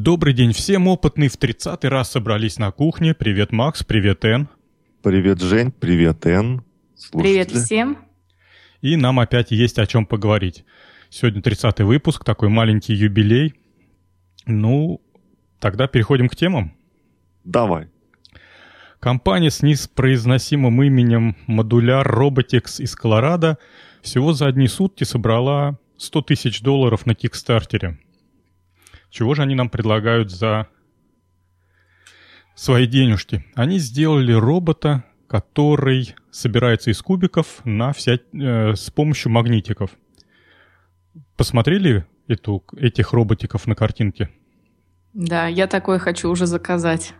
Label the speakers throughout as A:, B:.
A: Добрый день всем, опытные в 30 раз собрались на кухне. Привет, Макс, привет, Эн.
B: Привет, Жень, привет, Эн.
C: Привет всем.
A: И нам опять есть о чем поговорить. Сегодня 30 выпуск, такой маленький юбилей. Ну, тогда переходим к темам.
B: Давай.
A: Компания с неспроизносимым именем Modular Robotics из Колорадо всего за одни сутки собрала 100 тысяч долларов на Кикстартере. Чего же они нам предлагают за свои денежки? Они сделали робота, который собирается из кубиков на вся, э, с помощью магнитиков. Посмотрели эту, этих роботиков на картинке?
C: Да, я такой хочу уже заказать.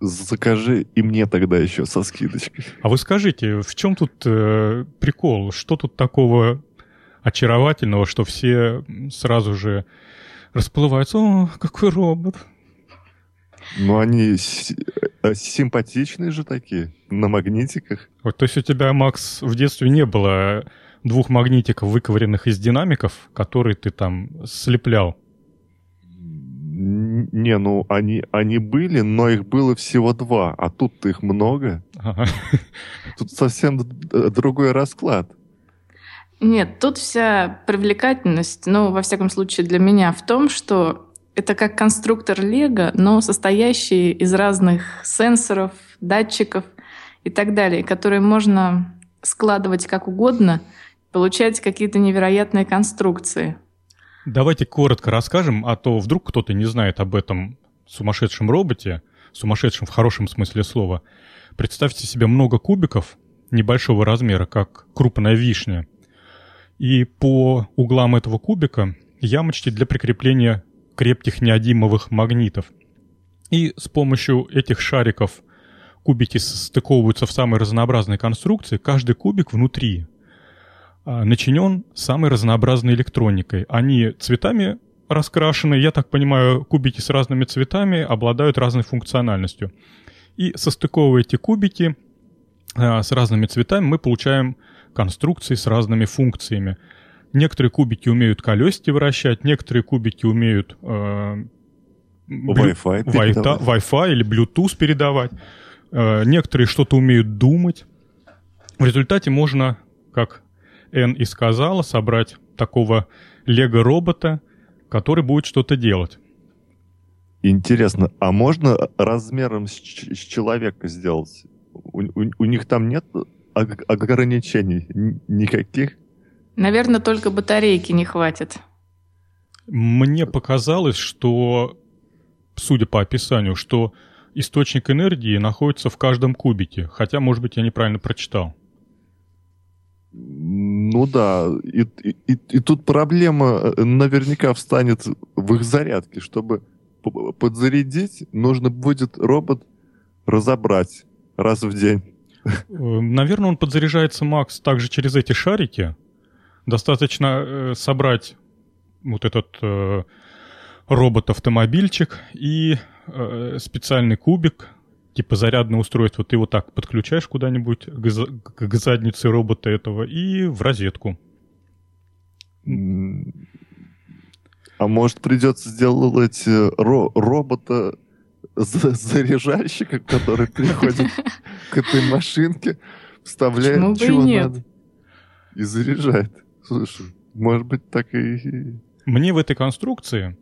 B: Закажи и мне тогда еще со скидочкой.
A: А вы скажите, в чем тут э, прикол? Что тут такого очаровательного, что все сразу же расплываются. О, какой робот.
B: Ну, они э, симпатичные же такие, на магнитиках.
A: Вот, то есть у тебя, Макс, в детстве не было двух магнитиков, выковыренных из динамиков, которые ты там слеплял?
B: Не, ну они, они были, но их было всего два, а тут их много. Ага. Тут совсем другой расклад.
C: Нет, тут вся привлекательность, ну, во всяком случае для меня, в том, что это как конструктор Лего, но состоящий из разных сенсоров, датчиков и так далее, которые можно складывать как угодно, получать какие-то невероятные конструкции.
A: Давайте коротко расскажем, а то вдруг кто-то не знает об этом сумасшедшем роботе, сумасшедшем в хорошем смысле слова. Представьте себе много кубиков небольшого размера, как крупная вишня – и по углам этого кубика ямочки для прикрепления крепких неодимовых магнитов. И с помощью этих шариков кубики стыковываются в самые разнообразные конструкции. Каждый кубик внутри а, начинен самой разнообразной электроникой. Они цветами раскрашены, я так понимаю, кубики с разными цветами обладают разной функциональностью. И состыковывая эти кубики а, с разными цветами, мы получаем конструкции с разными функциями. Некоторые кубики умеют колесики вращать, некоторые кубики умеют э,
B: Wi-Fi,
A: Wi-Fi, Wi-Fi или Bluetooth передавать. Э, некоторые что-то умеют думать. В результате можно, как Эн и сказала, собрать такого лего-робота, который будет что-то делать.
B: Интересно, а можно размером с, с человека сделать? У, у, у них там нет ограничений никаких?
C: Наверное, только батарейки не хватит.
A: Мне показалось, что, судя по описанию, что источник энергии находится в каждом кубике. Хотя, может быть, я неправильно прочитал.
B: Ну да, и, и, и, тут проблема э, наверняка встанет в их зарядке. Чтобы подзарядить, нужно будет робот разобрать раз в день.
A: Э, наверное, он подзаряжается, Макс, также через эти шарики. Достаточно э, собрать вот этот э, робот-автомобильчик и специальный кубик, типа зарядное устройство. Ты вот так подключаешь куда-нибудь к, к заднице робота этого и в розетку.
B: А может придется сделать ро- робота заряжальщика, который приходит к этой машинке, вставляет, чего надо, и заряжает. Слушай, может быть, так и...
A: Мне в этой конструкции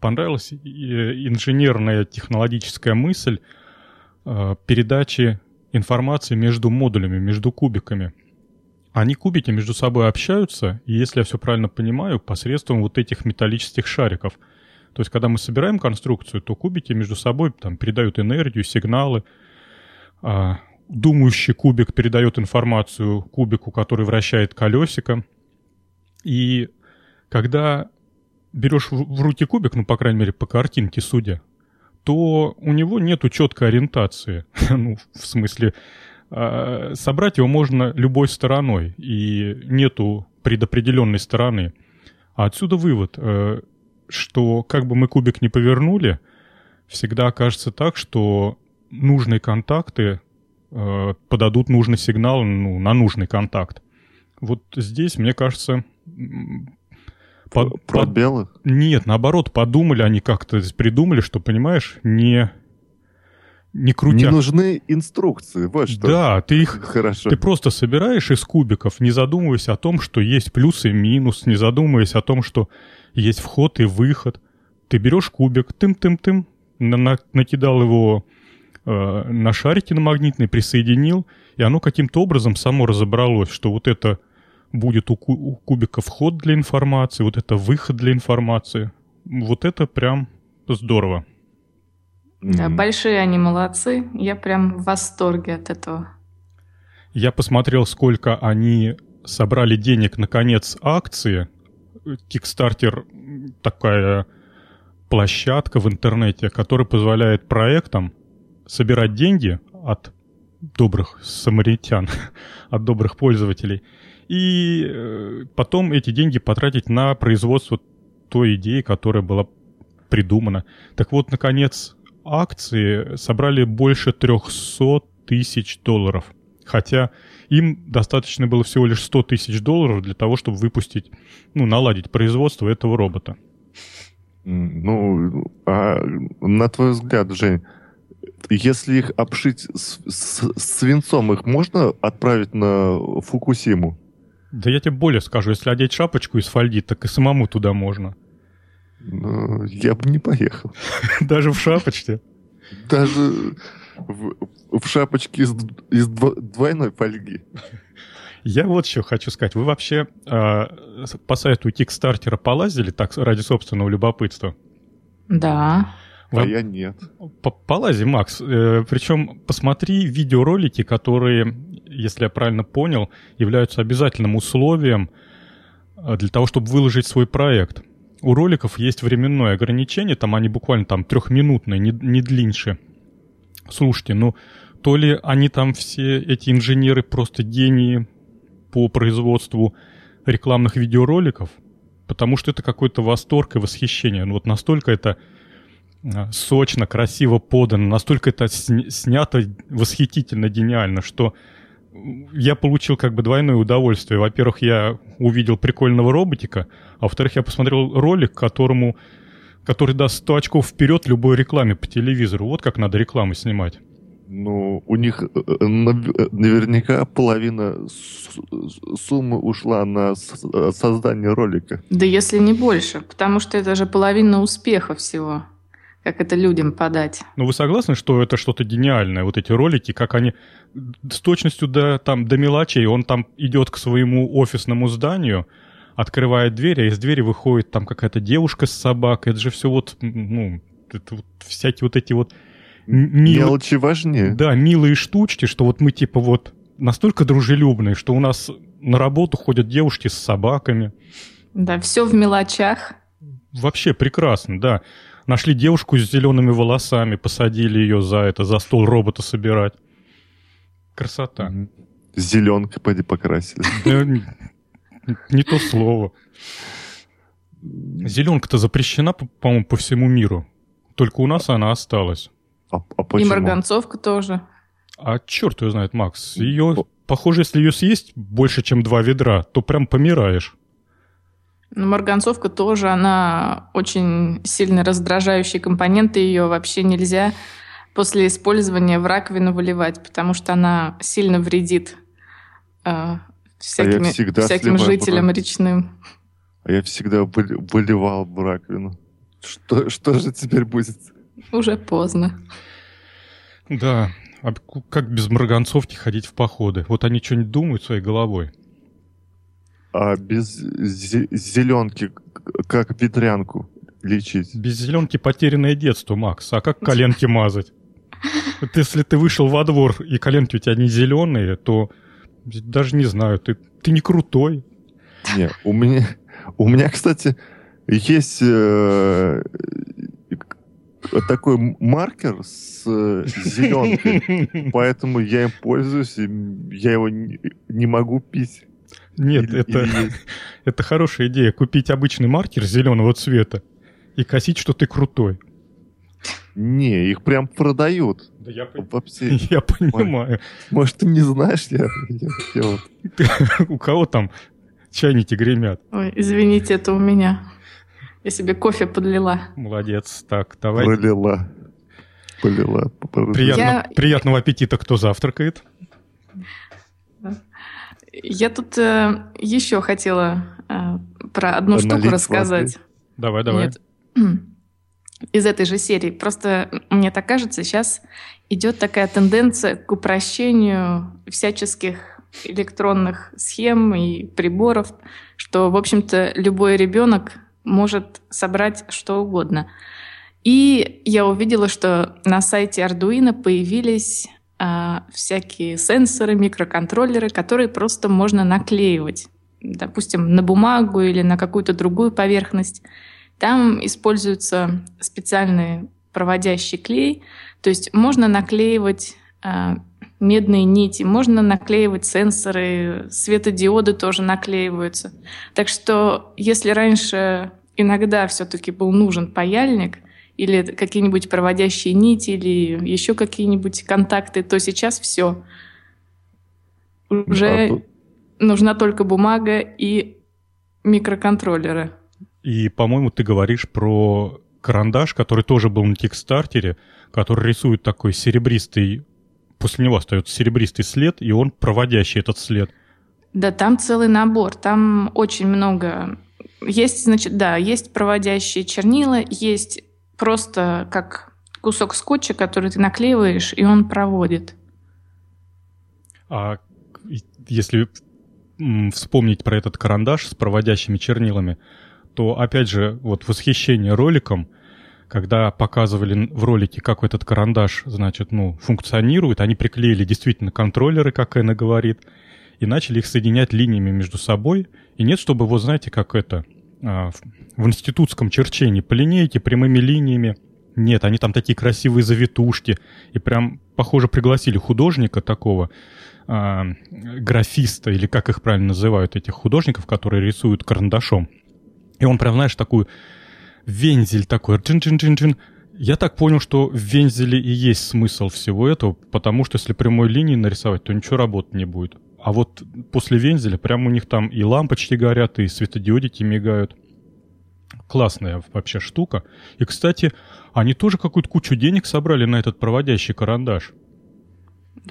A: понравилась инженерная технологическая мысль э, передачи информации между модулями, между кубиками. Они кубики между собой общаются, и если я все правильно понимаю, посредством вот этих металлических шариков – то есть, когда мы собираем конструкцию, то кубики между собой там передают энергию, сигналы. А, думающий кубик передает информацию кубику, который вращает колесико. И когда берешь в руки кубик, ну, по крайней мере, по картинке судя, то у него нету четкой ориентации. ну, в смысле, э, собрать его можно любой стороной, и нету предопределенной стороны. А отсюда вывод. Э, что как бы мы кубик не повернули, всегда окажется так, что нужные контакты э, подадут нужный сигнал ну, на нужный контакт. Вот здесь, мне кажется,
B: Под, Пробелы? Под...
A: Нет, наоборот, подумали они как-то, придумали, что, понимаешь, не не крутя.
B: Не нужны инструкции, вот что.
A: Да, ты их Хорошо. Ты просто собираешь из кубиков, не задумываясь о том, что есть плюс и минус, не задумываясь о том, что есть вход и выход. Ты берешь кубик, тым-тым-тым, на на накидал его э, на шарики на магнитный, присоединил, и оно каким-то образом само разобралось, что вот это будет у, ку у кубика вход для информации, вот это выход для информации. Вот это прям здорово.
C: Да, mm-hmm. большие они молодцы. Я прям в восторге от этого.
A: Я посмотрел, сколько они собрали денег на конец акции. Kickstarter такая площадка в интернете, которая позволяет проектам собирать деньги от добрых самаритян, от добрых пользователей, и э, потом эти деньги потратить на производство той идеи, которая была придумана. Так вот, наконец, акции собрали больше 300 тысяч долларов. Хотя им достаточно было всего лишь 100 тысяч долларов для того, чтобы выпустить, ну, наладить производство этого робота.
B: Ну, а на твой взгляд, Жень, если их обшить с, с, свинцом, их можно отправить на Фукусиму?
A: Да я тебе более скажу, если одеть шапочку из фольги, так и самому туда можно.
B: Ну, я бы не поехал.
A: Даже в шапочке?
B: Даже в, в шапочке из, из двойной фольги.
A: Я вот еще хочу сказать. Вы вообще э, по сайту Кикстартера полазили так ради собственного любопытства?
C: Да.
B: Вы... А я нет.
A: Полази, Макс. Э, причем посмотри видеоролики, которые, если я правильно понял, являются обязательным условием э, для того, чтобы выложить свой проект. У роликов есть временное ограничение, там они буквально там трехминутные, не, не длиннее. Слушайте, ну то ли они там все, эти инженеры, просто гении по производству рекламных видеороликов, потому что это какой-то восторг и восхищение. Ну вот настолько это а, сочно, красиво подано, настолько это снято восхитительно, гениально, что я получил как бы двойное удовольствие. Во-первых, я увидел прикольного роботика, а во-вторых, я посмотрел ролик, которому, который даст 100 очков вперед любой рекламе по телевизору. Вот как надо рекламу снимать.
B: Ну, у них э, э, наверняка половина суммы ушла на создание ролика.
C: Да если не больше, потому что это же половина успеха всего как это людям подать.
A: Ну, вы согласны, что это что-то гениальное, вот эти ролики, как они с точностью до, там, до мелочей, он там идет к своему офисному зданию, открывает дверь, а из двери выходит там какая-то девушка с собакой, это же все вот, ну, это вот всякие вот эти вот...
B: Мил... Мелочи важнее.
A: Да, милые штучки, что вот мы типа вот настолько дружелюбные, что у нас на работу ходят девушки с собаками.
C: Да, все в мелочах.
A: Вообще прекрасно, да. Нашли девушку с зелеными волосами, посадили ее за это, за стол робота собирать. Красота.
B: Зеленкой поди покрасили.
A: Не то слово. Зеленка-то запрещена, по-моему, по всему миру. Только у нас она осталась.
B: А, а почему? И
C: марганцовка тоже.
A: А черт ее знает, Макс. Ее, похоже, если ее съесть больше, чем два ведра, то прям помираешь.
C: Но марганцовка тоже, она очень сильно раздражающий компонент, и ее вообще нельзя после использования в раковину выливать, потому что она сильно вредит э, всякими, а всяким жителям речным.
B: А я всегда выливал в раковину. Что, что же теперь будет?
C: Уже поздно.
A: Да, а как без марганцовки ходить в походы? Вот они что-нибудь думают своей головой.
B: А без зеленки как ветрянку лечить?
A: Без зеленки потерянное детство, Макс. А как коленки мазать? Вот если ты вышел во двор и коленки у тебя не зеленые, то даже не знаю, ты, ты не крутой.
B: Не, у меня, у меня, кстати, есть э, такой маркер с э, зеленкой, поэтому я им пользуюсь, и я его не, не могу пить.
A: Нет, или, это, или... это хорошая идея. Купить обычный маркер зеленого цвета и косить, что ты крутой.
B: Не, их прям продают.
A: Да я, Вообще, я понимаю.
B: Может, ты не знаешь, я, я, я вот...
A: У кого там Чайники гремят.
C: Ой, извините, это у меня. Я себе кофе подлила.
A: Молодец. Так, давай.
B: Пролила. Полила.
A: Приятно, Я... Приятного аппетита, кто завтракает.
C: Я тут э, еще хотела э, про одну Аналить штуку рассказать. Воды.
A: Давай, давай.
C: Нет. Из этой же серии. Просто мне так кажется, сейчас идет такая тенденция к упрощению всяческих электронных схем и приборов, что, в общем-то, любой ребенок может собрать что угодно. И я увидела, что на сайте Arduino появились всякие сенсоры, микроконтроллеры, которые просто можно наклеивать, допустим, на бумагу или на какую-то другую поверхность. Там используется специальный проводящий клей, то есть можно наклеивать а, медные нити, можно наклеивать сенсоры, светодиоды тоже наклеиваются. Так что если раньше иногда все-таки был нужен паяльник или какие-нибудь проводящие нити или еще какие-нибудь контакты, то сейчас все. Уже а тут... нужна только бумага и микроконтроллеры.
A: И, по-моему, ты говоришь про карандаш, который тоже был на Кикстартере, который рисует такой серебристый после него остается серебристый след, и он проводящий этот след.
C: Да, там целый набор, там очень много. Есть, значит, да, есть проводящие чернила, есть просто как кусок скотча, который ты наклеиваешь, и он проводит.
A: А если вспомнить про этот карандаш с проводящими чернилами, то, опять же, вот восхищение роликом, когда показывали в ролике, как этот карандаш, значит, ну, функционирует, они приклеили действительно контроллеры, как Эна говорит, и начали их соединять линиями между собой. И нет, чтобы, вот знаете, как это, а, в институтском черчении по линейке, прямыми линиями. Нет, они там такие красивые завитушки. И прям, похоже, пригласили художника такого, а, графиста, или как их правильно называют, этих художников, которые рисуют карандашом. И он прям, знаешь, такую вензель такой, джин-джин-джин-джин. Я так понял, что в вензеле и есть смысл всего этого, потому что если прямой линии нарисовать, то ничего работать не будет. А вот после вензеля прям у них там и лампочки горят, и светодиодики мигают. Классная вообще штука. И, кстати, они тоже какую-то кучу денег собрали на этот проводящий карандаш.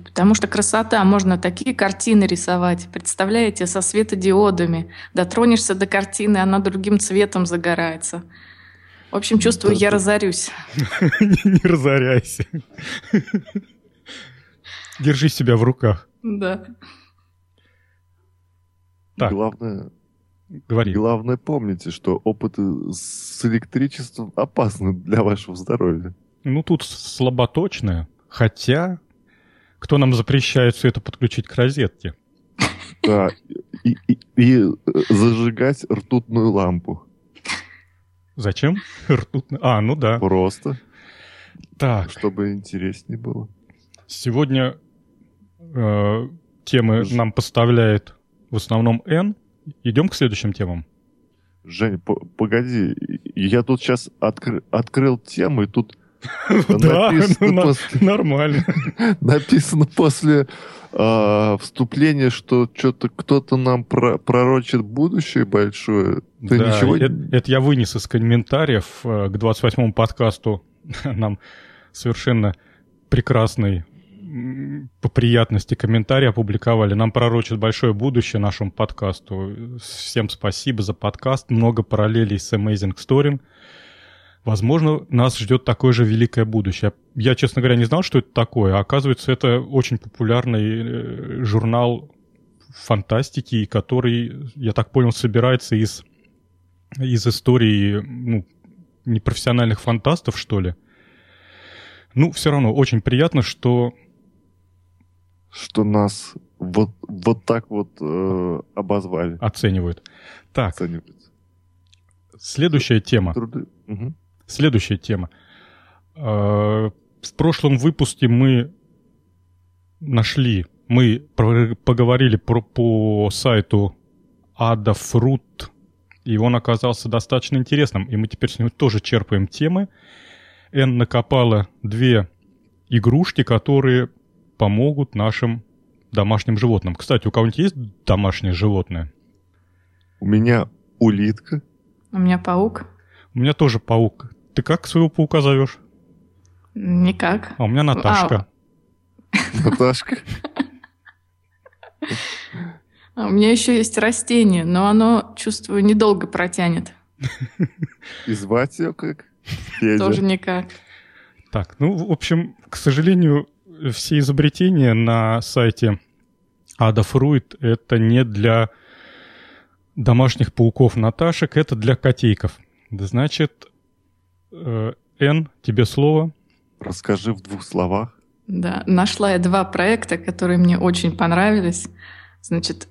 C: Потому что красота, можно такие картины рисовать. Представляете, со светодиодами. Дотронешься до картины, она другим цветом загорается. В общем, чувствую, я разорюсь.
A: Не разоряйся. Держи себя в руках.
C: Да.
B: Так. Главное, Говори. Главное помните, что опыты с электричеством опасны для вашего здоровья.
A: Ну, тут слаботочное. Хотя, кто нам запрещает все это подключить к розетке?
B: Да, и, и, и зажигать ртутную лампу.
A: Зачем? Ртутная. А, ну да.
B: Просто.
A: Так.
B: Чтобы интереснее было.
A: Сегодня э, темы Ж... нам поставляет в основном N. Идем к следующим темам.
B: Жень, погоди, я тут сейчас откры открыл тему, и тут
A: да, ну, нормально.
B: Написано после э, вступления, что что-то кто-то нам про пророчит будущее большое.
A: Ты да, ничего... это, это я вынес из комментариев э, к 28-му подкасту. Нам совершенно прекрасный по приятности комментарий опубликовали. Нам пророчит большое будущее нашему подкасту. Всем спасибо за подкаст. Много параллелей с Amazing Story. Возможно, нас ждет такое же великое будущее. Я, честно говоря, не знал, что это такое. Оказывается, это очень популярный э, журнал фантастики, который, я так понял, собирается из, из истории ну, непрофессиональных фантастов, что ли. Ну, все равно очень приятно, что...
B: Что нас вот, вот так вот э, обозвали.
A: Оценивают. Так. Оценивают. Следующая тема. Труды. Угу. Следующая тема. А, в прошлом выпуске мы нашли, мы поговорили про, по сайту Adafruit, и он оказался достаточно интересным, и мы теперь с него тоже черпаем темы. Н накопала две игрушки, которые помогут нашим домашним животным. Кстати, у кого-нибудь есть домашнее животное?
B: У меня улитка.
C: У меня паук.
A: У меня тоже паук. Ты как своего паука зовешь?
C: Никак.
A: А у меня Наташка.
B: А... Наташка.
C: А у меня еще есть растение, но оно, чувствую, недолго протянет.
B: И звать ее как?
C: Федя. Тоже никак.
A: Так, ну, в общем, к сожалению, все изобретения на сайте Adafruit это не для домашних пауков Наташек, это для котейков. Значит, э, Н, тебе слово.
B: Расскажи в двух словах.
C: Да, нашла я два проекта, которые мне очень понравились. Значит,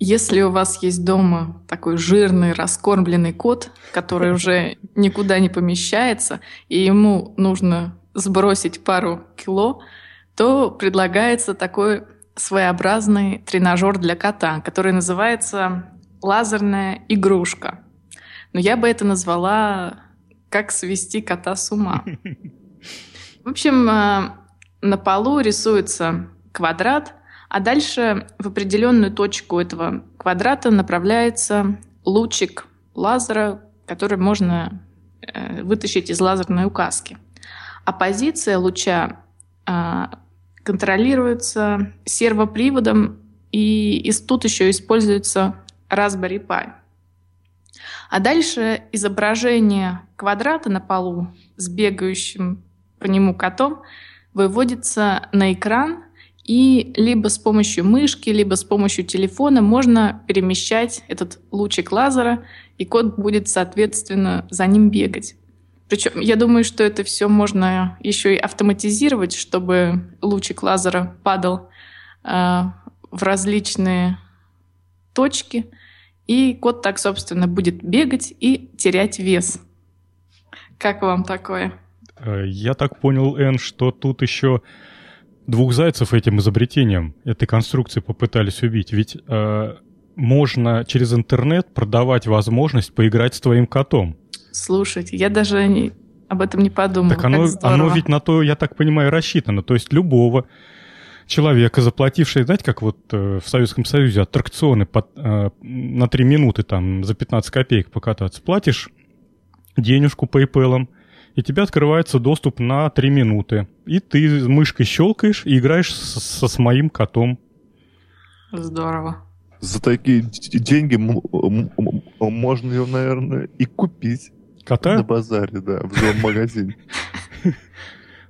C: если у вас есть дома такой жирный, раскормленный кот, который уже никуда не помещается, и ему нужно сбросить пару кило, то предлагается такой своеобразный тренажер для кота, который называется лазерная игрушка. Но я бы это назвала «Как свести кота с ума». В общем, э, на полу рисуется квадрат, а дальше в определенную точку этого квадрата направляется лучик лазера, который можно э, вытащить из лазерной указки. А позиция луча э, контролируется сервоприводом, и, и тут еще используется Raspberry Pi. А дальше изображение квадрата на полу с бегающим по нему котом выводится на экран, и либо с помощью мышки, либо с помощью телефона можно перемещать этот лучик лазера, и кот будет, соответственно, за ним бегать. Причем я думаю, что это все можно еще и автоматизировать, чтобы лучик лазера падал э, в различные точки, и кот так, собственно, будет бегать и терять вес. Как вам такое?
A: Э, я так понял, Эн, что тут еще двух зайцев этим изобретением, этой конструкции попытались убить. Ведь э, можно через интернет продавать возможность поиграть с твоим котом.
C: Слушайте, я даже не, об этом не подумал.
A: Так оно, оно ведь на то, я так понимаю, рассчитано. То есть любого человека, заплатившего, знаете, как вот э, в Советском Союзе аттракционы под, э, на 3 минуты там за 15 копеек покататься, платишь денежку PayPal, и тебе открывается доступ на 3 минуты. И ты мышкой щелкаешь и играешь с, со, с моим котом.
C: Здорово.
B: За такие деньги можно ее, наверное, и купить.
A: Кота?
B: На базаре, да, в зоомагазине.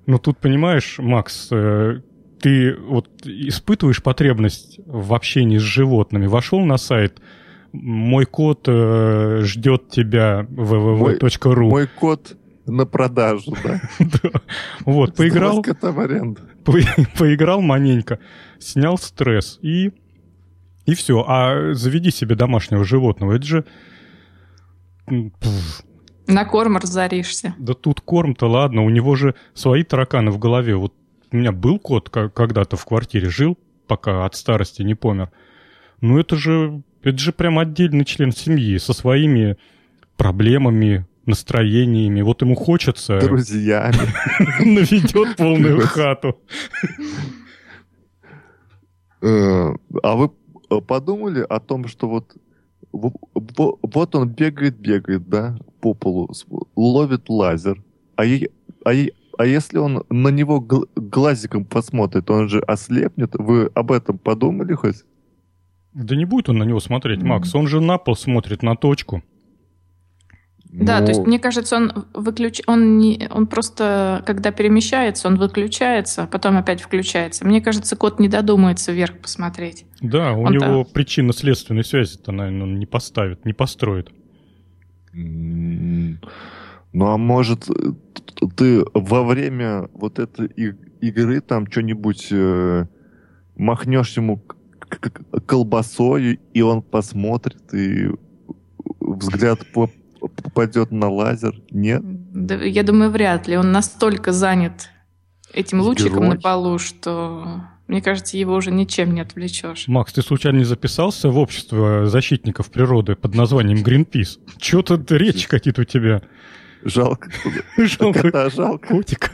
A: Ну тут, понимаешь, Макс, э, ты вот испытываешь потребность в общении с животными. Вошел на сайт, мой кот э, ждет тебя www.ru.
B: Мой, мой кот на продажу, да?
A: Вот, поиграл... Поиграл маненько, снял стресс и... И все. А заведи себе домашнего животного. Это же...
C: На корм разоришься.
A: Да тут корм-то ладно, у него же свои тараканы в голове. Вот у меня был кот когда-то в квартире, жил, пока от старости не помер. Ну это же, это же прям отдельный член семьи со своими проблемами, настроениями. Вот ему хочется...
B: Друзьями.
A: Наведет полную хату.
B: Э, а вы подумали о том, что вот вот он бегает, бегает, да, по полу, ловит лазер, а, е, а, е, а если он на него глазиком посмотрит, он же ослепнет. Вы об этом подумали хоть?
A: Да не будет он на него смотреть, Макс. Он же на пол смотрит, на точку.
C: Да, Но... то есть мне кажется, он выключ... он не, он просто, когда перемещается, он выключается, потом опять включается. Мне кажется, кот не додумается вверх посмотреть.
A: Да, у он него причинно-следственной связи-то, наверное, он не поставит, не построит.
B: Ну а может ты во время вот этой игры там что-нибудь э, махнешь ему колбасой, и он посмотрит, и взгляд по попадет на лазер? Нет?
C: Да, я думаю, вряд ли. Он настолько занят этим лучиком Герой. на полу, что мне кажется, его уже ничем не отвлечешь.
A: Макс, ты случайно не записался в общество защитников природы под названием Greenpeace? Чего тут речь какие-то у тебя?
B: Жалко. Жалко. Кота жалко.
A: Котик.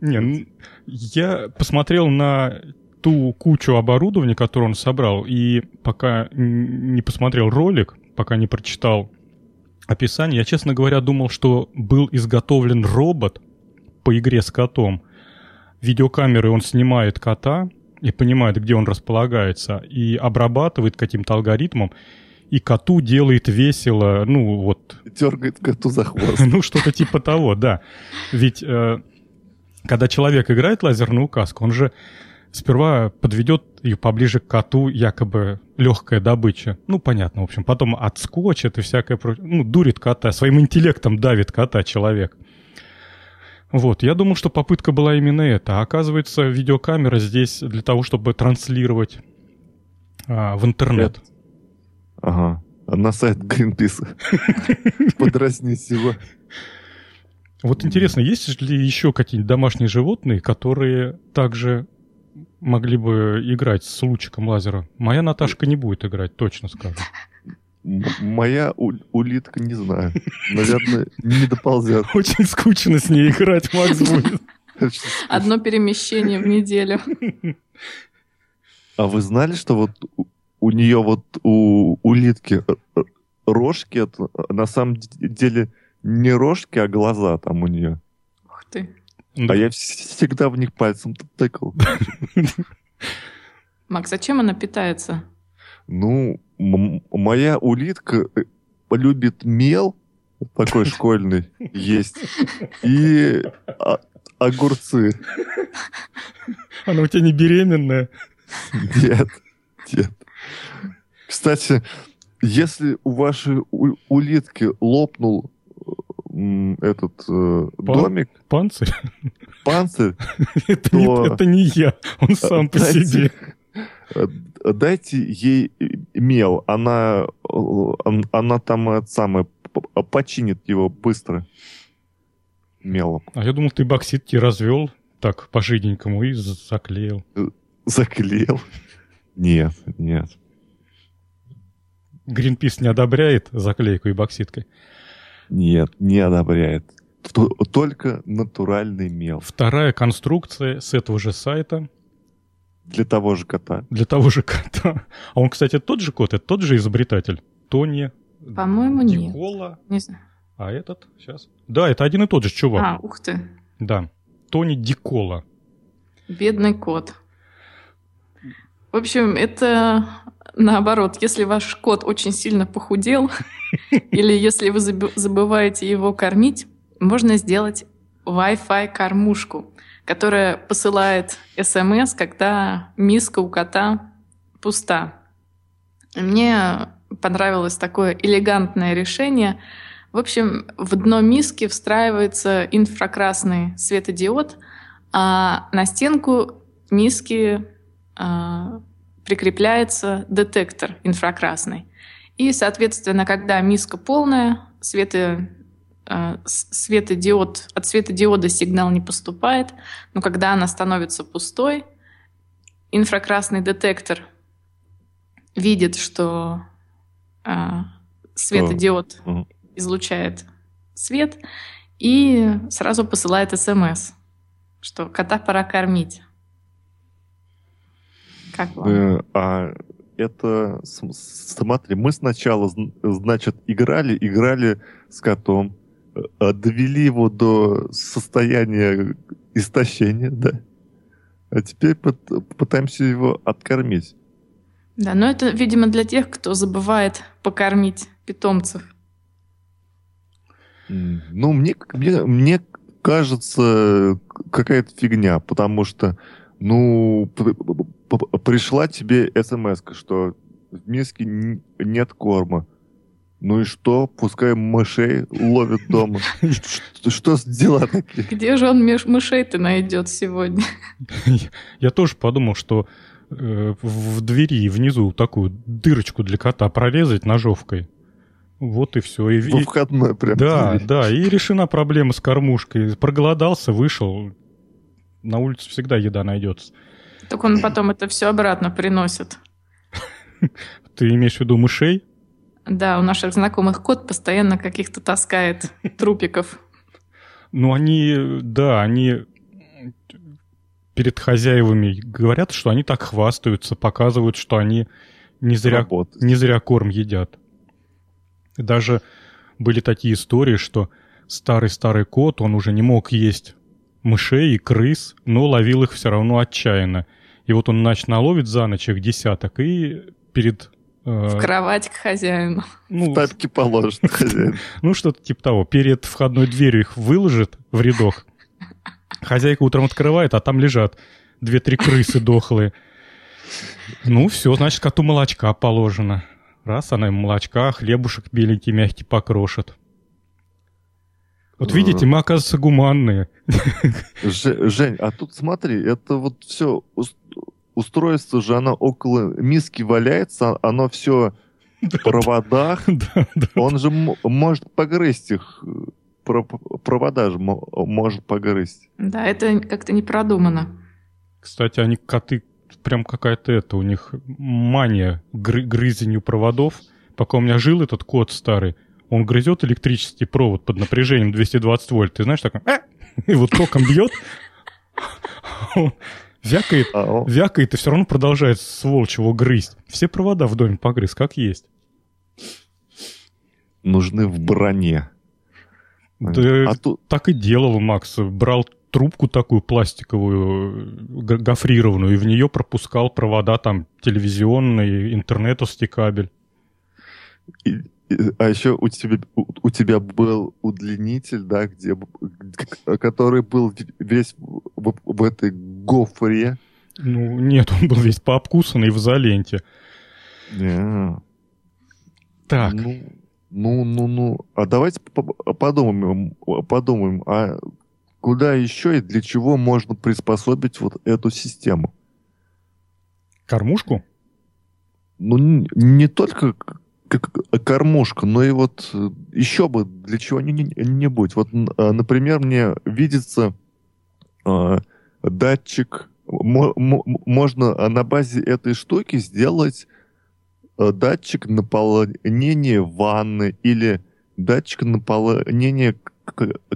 A: Не, я посмотрел на ту кучу оборудования, которую он собрал, и пока не посмотрел ролик, пока не прочитал описание. Я, честно говоря, думал, что был изготовлен робот по игре с котом. Видеокамерой он снимает кота и понимает, где он располагается, и обрабатывает каким-то алгоритмом, и коту делает весело, ну вот...
B: Дергает коту за хвост.
A: ну, что-то типа того, да. Ведь э, когда человек играет лазерную указку, он же сперва подведет ее поближе к коту, якобы легкая добыча. Ну, понятно, в общем. Потом отскочит и всякое прочее. Ну, дурит кота, своим интеллектом давит кота человек. Вот, я думал, что попытка была именно эта. А оказывается, видеокамера здесь для того, чтобы транслировать а, в интернет.
B: Ага. А на сайт Гринписа. Подразнить его.
A: Вот интересно, есть ли еще какие-нибудь домашние животные, которые также могли бы играть с лучиком лазера? Моя Наташка не будет играть, точно скажу.
B: Моя улитка, не знаю. Наверное, не доползет.
A: Очень скучно с ней играть, Макс будет.
C: Одно перемещение в неделю.
B: А вы знали, что вот у нее вот у улитки рожки, это на самом деле не рожки, а глаза там у нее.
C: Ух ты.
B: А я всегда в них пальцем тыкал.
C: Макс, зачем она питается?
B: Ну, моя улитка э, любит мел, такой школьный, есть, и огурцы.
A: Она у тебя не беременная?
B: Нет, нет. Кстати, если у вашей улитки лопнул этот э, Пан- домик...
A: Панцирь?
B: Панцирь?
A: это, то... не, это не я, он сам по себе.
B: Э, дайте ей мел, она, она там это самое, починит его быстро мелом.
A: А я думал, ты бокситки развел так по-жиденькому и заклеил. Э,
B: заклеил? Нет, нет.
A: Гринпис не одобряет заклейку и бокситкой?
B: Нет, не одобряет. Только натуральный мел.
A: Вторая конструкция с этого же сайта –
B: для того же кота.
A: Для того же кота. А он, кстати, тот же кот, это тот же изобретатель. Тони.
C: По-моему, нет.
A: Никола.
C: Не знаю.
A: А этот? Сейчас. Да, это один и тот же чувак.
C: А, ух ты.
A: Да. Тони Дикола.
C: Бедный кот. В общем, это наоборот. Если ваш кот очень сильно похудел, или если вы забываете его кормить, можно сделать Wi-Fi кормушку которая посылает смс, когда миска у кота пуста. Мне понравилось такое элегантное решение. В общем, в дно миски встраивается инфракрасный светодиод, а на стенку миски а, прикрепляется детектор инфракрасный. И, соответственно, когда миска полная, света Э, светодиод, от светодиода сигнал не поступает, но когда она становится пустой, инфракрасный детектор видит, что э, светодиод oh. излучает свет и сразу посылает смс, что кота пора кормить.
B: Как вам? Э, а это, смотри, мы сначала, значит, играли, играли с котом, довели его до состояния истощения, да. А теперь пытаемся его откормить.
C: Да, но это, видимо, для тех, кто забывает покормить питомцев.
B: Ну, мне, мне, мне кажется, какая-то фигня, потому что, ну, пришла тебе смс что в миске нет корма. Ну и что? Пускай мышей ловит дома. Что с дела такие?
C: Где же он мышей-то найдет сегодня?
A: Я тоже подумал, что э, в двери внизу такую дырочку для кота прорезать ножовкой. Вот и все. И,
B: Во входной прям.
A: Да, да, и решена проблема с кормушкой. Проголодался, вышел. На улице всегда еда найдется.
C: Так он потом это все обратно приносит.
A: Ты имеешь в виду мышей?
C: Да, у наших знакомых кот постоянно каких-то таскает трупиков.
A: Ну, они, да, они перед хозяевами говорят, что они так хвастаются, показывают, что они не зря, не зря корм едят. Даже были такие истории, что старый-старый кот, он уже не мог есть мышей и крыс, но ловил их все равно отчаянно. И вот он, значит, наловит за ночь их десяток и перед...
C: Э, в кровать к хозяину.
B: Ну, в тапки положит хозяин.
A: Ну, что-то типа того. Перед входной дверью их выложит в рядок. Хозяйка утром открывает, а там лежат две-три крысы дохлые. Ну, все, значит, коту молочка положено. Раз, она ему молочка, хлебушек беленький, мягкий покрошит. Вот видите, мы, оказывается, гуманные.
B: Жень, а тут смотри, это вот все устройство же, оно около миски валяется, оно все в проводах. Он же может погрызть их. Провода же может погрызть.
C: Да, это как-то не продумано.
A: Кстати, они коты прям какая-то это, у них мания гры грызенью проводов. Пока у меня жил этот кот старый, он грызет электрический провод под напряжением 220 вольт. Ты знаешь, такой, э! и вот током бьет, вякает, а вякает, и все равно продолжает сволочь его грызть. Все провода в доме погрыз, как есть.
B: Нужны в броне.
A: Да, а тут... так и делал Макс. Брал трубку такую пластиковую, гофрированную, и в нее пропускал провода там телевизионный, интернетовский кабель.
B: И, а еще у тебя, у, у тебя был удлинитель, да, где, который был весь в, в этой гофре.
A: Ну, нет, он был весь пообкусанный в изоленте.
B: Yeah.
A: Так.
B: Ну, ну, ну, ну. А давайте подумаем, подумаем, а куда еще и для чего можно приспособить вот эту систему?
A: Кормушку?
B: Ну, не только как кормушка, но и вот э, еще бы для чего-нибудь. Вот, а, например, мне видится э, датчик, можно на базе этой штуки сделать э, датчик наполнения ванны или датчик наполнения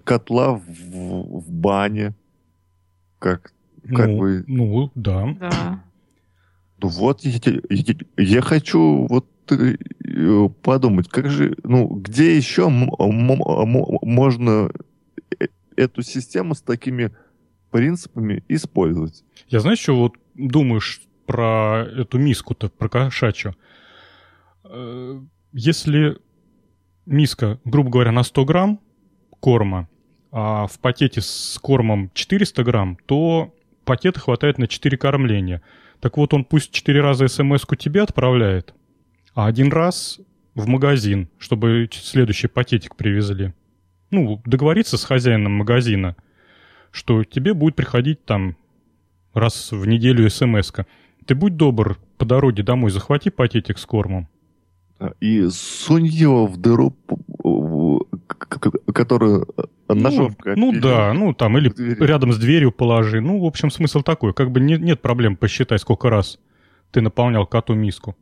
B: котла в, в бане. Как, как
A: ну,
B: вы...
A: Ну, да.
C: Да.
B: Ну вот, я, я, я хочу вот подумать, как же, ну, где еще можно э, эту систему с такими принципами использовать?
A: Я знаешь, что вот думаешь про эту миску-то, про кошачью? Э, если миска, грубо говоря, на 100 грамм, корма, а в пакете с кормом 400 грамм, то пакета хватает на 4 кормления. Так вот, он пусть 4 раза смс-ку тебе отправляет, а один раз в магазин, чтобы следующий пакетик привезли. Ну, договориться с хозяином магазина, что тебе будет приходить там раз в неделю смс -ка. Ты будь добр, по дороге домой захвати пакетик с кормом.
B: И сунь его в дыру которую ножовка.
A: Ну, ну да, ну там или рядом с дверью положи. Ну, в общем, смысл такой. Как бы не, нет проблем посчитать, сколько раз ты наполнял коту миску.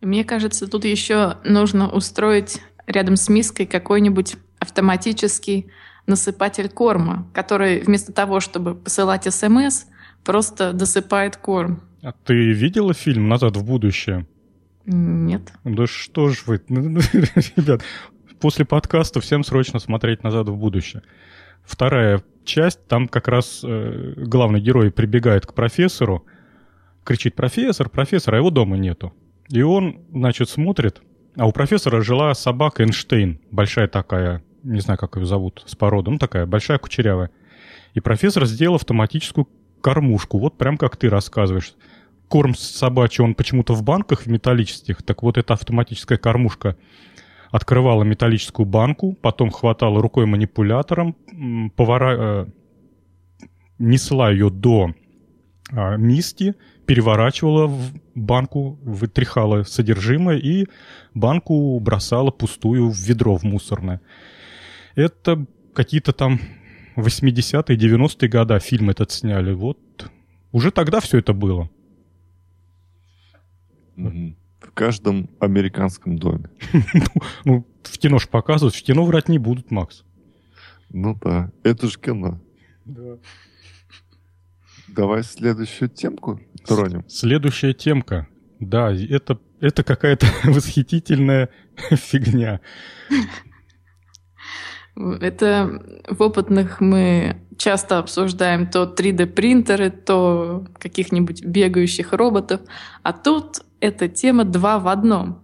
C: Мне кажется, тут еще нужно устроить рядом с миской какой-нибудь автоматический насыпатель корма, который вместо того, чтобы посылать СМС, просто досыпает корм.
A: А ты видела фильм «Назад в будущее»?
C: Нет.
A: Да что ж вы, ну, ну, ребят, после подкаста всем срочно смотреть «Назад в будущее». Вторая часть, там как раз э, главный герой прибегает к профессору, кричит «Профессор, профессор!», а его дома нету. И он, значит, смотрит, а у профессора жила собака Эйнштейн, большая такая, не знаю, как ее зовут, с породом, ну такая, большая, кучерявая. И профессор сделал автоматическую кормушку, вот прям как ты рассказываешь. Корм собачий, он почему-то в банках в металлических, так вот эта автоматическая кормушка открывала металлическую банку, потом хватала рукой манипулятором, повара... Э, несла ее до а, миски, переворачивала в банку, вытряхала содержимое и банку бросала пустую в ведро в мусорное. Это какие-то там 80-е, 90-е года фильм этот сняли. Вот уже тогда все это было.
B: В каждом американском доме.
A: Ну, в кино ж показывают, в кино врать не будут, Макс.
B: Ну да, это же кино.
A: Да.
B: Давай следующую темку тронем.
A: Следующая темка. Да, это, это какая-то восхитительная фигня.
C: Это в опытных мы часто обсуждаем то 3D-принтеры, то каких-нибудь бегающих роботов. А тут эта тема два в одном.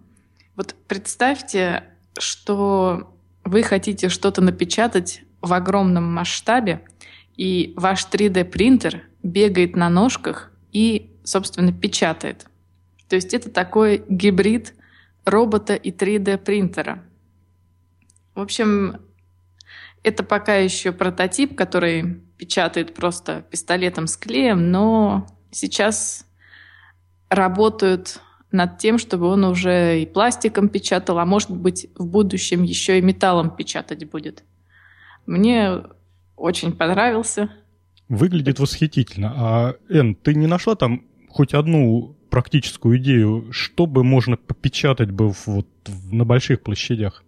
C: Вот представьте, что вы хотите что-то напечатать в огромном масштабе, и ваш 3D-принтер бегает на ножках и, собственно, печатает. То есть это такой гибрид робота и 3D-принтера. В общем, это пока еще прототип, который печатает просто пистолетом с клеем, но сейчас работают над тем, чтобы он уже и пластиком печатал, а может быть в будущем еще и металлом печатать будет. Мне очень понравился.
A: Выглядит восхитительно. А, Эн, ты не нашла там хоть одну практическую идею, что бы можно попечатать бы вот на больших площадях?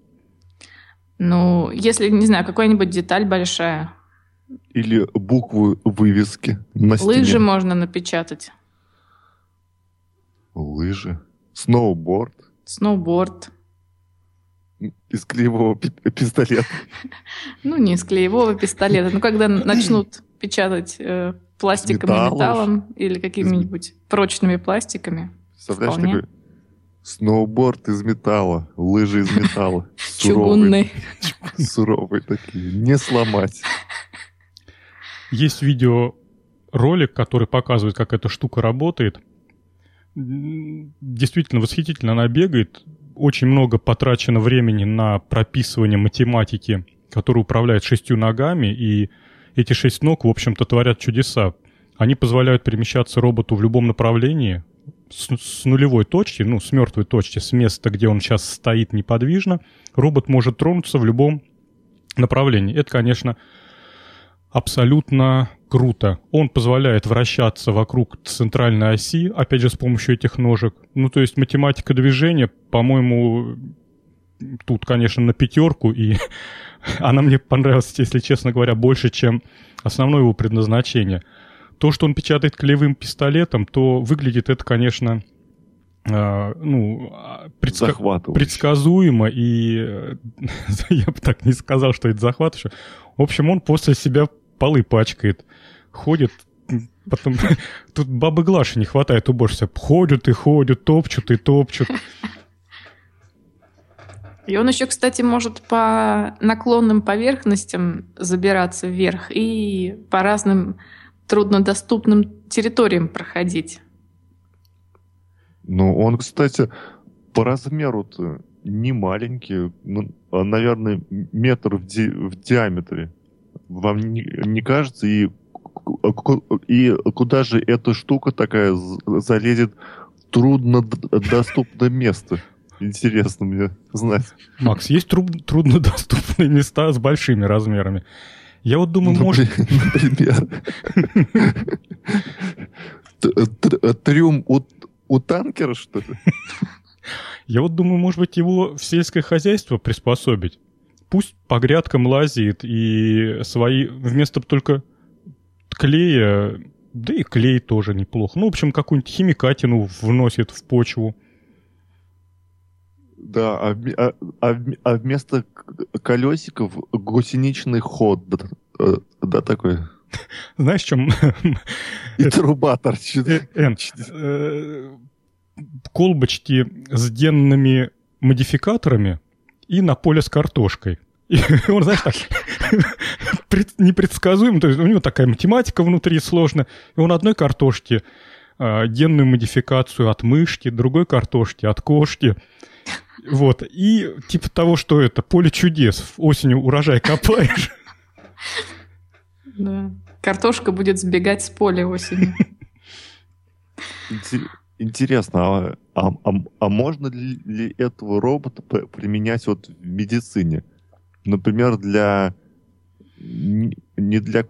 C: Ну, если, не знаю, какая-нибудь деталь большая.
B: Или буквы вывески на стене.
C: Лыжи можно напечатать.
B: Лыжи. Сноуборд.
C: Сноуборд.
B: Из клеевого пистолета.
C: Ну, не из клеевого пистолета. Ну, когда начнут печатать э, пластиком и металлом или какими-нибудь прочными пластиками.
B: Представляешь, такой сноуборд из металла, лыжи из металла.
C: Чугунный.
B: Суровые такие. Не сломать.
A: Есть видео ролик, который показывает, как эта штука работает. Действительно восхитительно она бегает. Очень много потрачено времени на прописывание математики, которая управляет шестью ногами, и эти шесть ног, в общем-то, творят чудеса. Они позволяют перемещаться роботу в любом направлении, с, с нулевой точки, ну, с мертвой точки, с места, где он сейчас стоит неподвижно, робот может тронуться в любом направлении. Это, конечно, абсолютно круто. Он позволяет вращаться вокруг центральной оси, опять же, с помощью этих ножек. Ну, то есть математика движения, по-моему, тут, конечно, на пятерку, и она мне понравилась, если честно говоря, больше, чем основное его предназначение. То, что он печатает клеевым пистолетом, то выглядит это, конечно, э, ну, предска... предсказуемо, и я бы так не сказал, что это захватывающе. В общем, он после себя полы пачкает, ходит, потом тут бабы Глаши не хватает уборщицы. Ходят и ходят, топчут и топчут.
C: И он еще, кстати, может по наклонным поверхностям забираться вверх и по разным труднодоступным территориям проходить.
B: Ну, он, кстати, по размеру-то не маленький, ну, а, наверное, метр в, ди в диаметре. Вам не, не кажется? И, и куда же эта штука такая залезет в труднодоступное место? Интересно мне знать.
A: Макс, есть тру- труднодоступные места с большими размерами. Я вот думаю, ну, может... Например.
B: Трюм у танкера, что ли?
A: Я вот думаю, может быть, его в сельское хозяйство приспособить. Пусть по грядкам лазит и свои... Вместо только клея... Да и клей тоже неплохо. Ну, в общем, какую-нибудь химикатину вносит в почву.
B: Да, а, а, а, а вместо колесиков гусеничный ход, да, э, да такой.
A: Знаешь, чем...
B: И труба торчит. Э,
A: э, колбочки с денными модификаторами и на поле с картошкой. И он, знаешь, так непредсказуем, то есть у него такая математика внутри сложная, и он одной картошки генную модификацию от мышки, другой картошки от кошки, вот. И типа того, что это поле чудес. Осенью урожай копаешь.
C: Да. Картошка будет сбегать с поля осенью.
B: Интересно, а, а, а, а можно ли этого робота применять вот в медицине? Например, для не для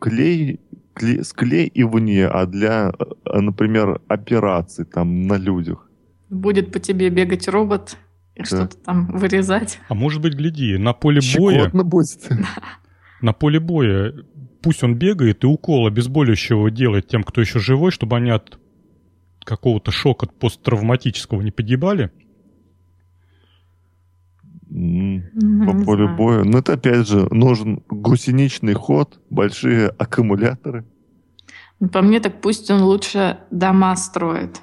B: клей, клей склеивания, а для, а, например, операций там на людях.
C: Будет по тебе бегать робот и да. что-то там вырезать.
A: А может быть, гляди, на поле боя...
B: будет.
A: На поле боя пусть он бегает и укол обезболивающего делает тем, кто еще живой, чтобы они от какого-то шока посттравматического не погибали?
B: По полю боя. Ну, это опять же нужен гусеничный ход, большие аккумуляторы.
C: Ну, по мне, так пусть он лучше дома строит.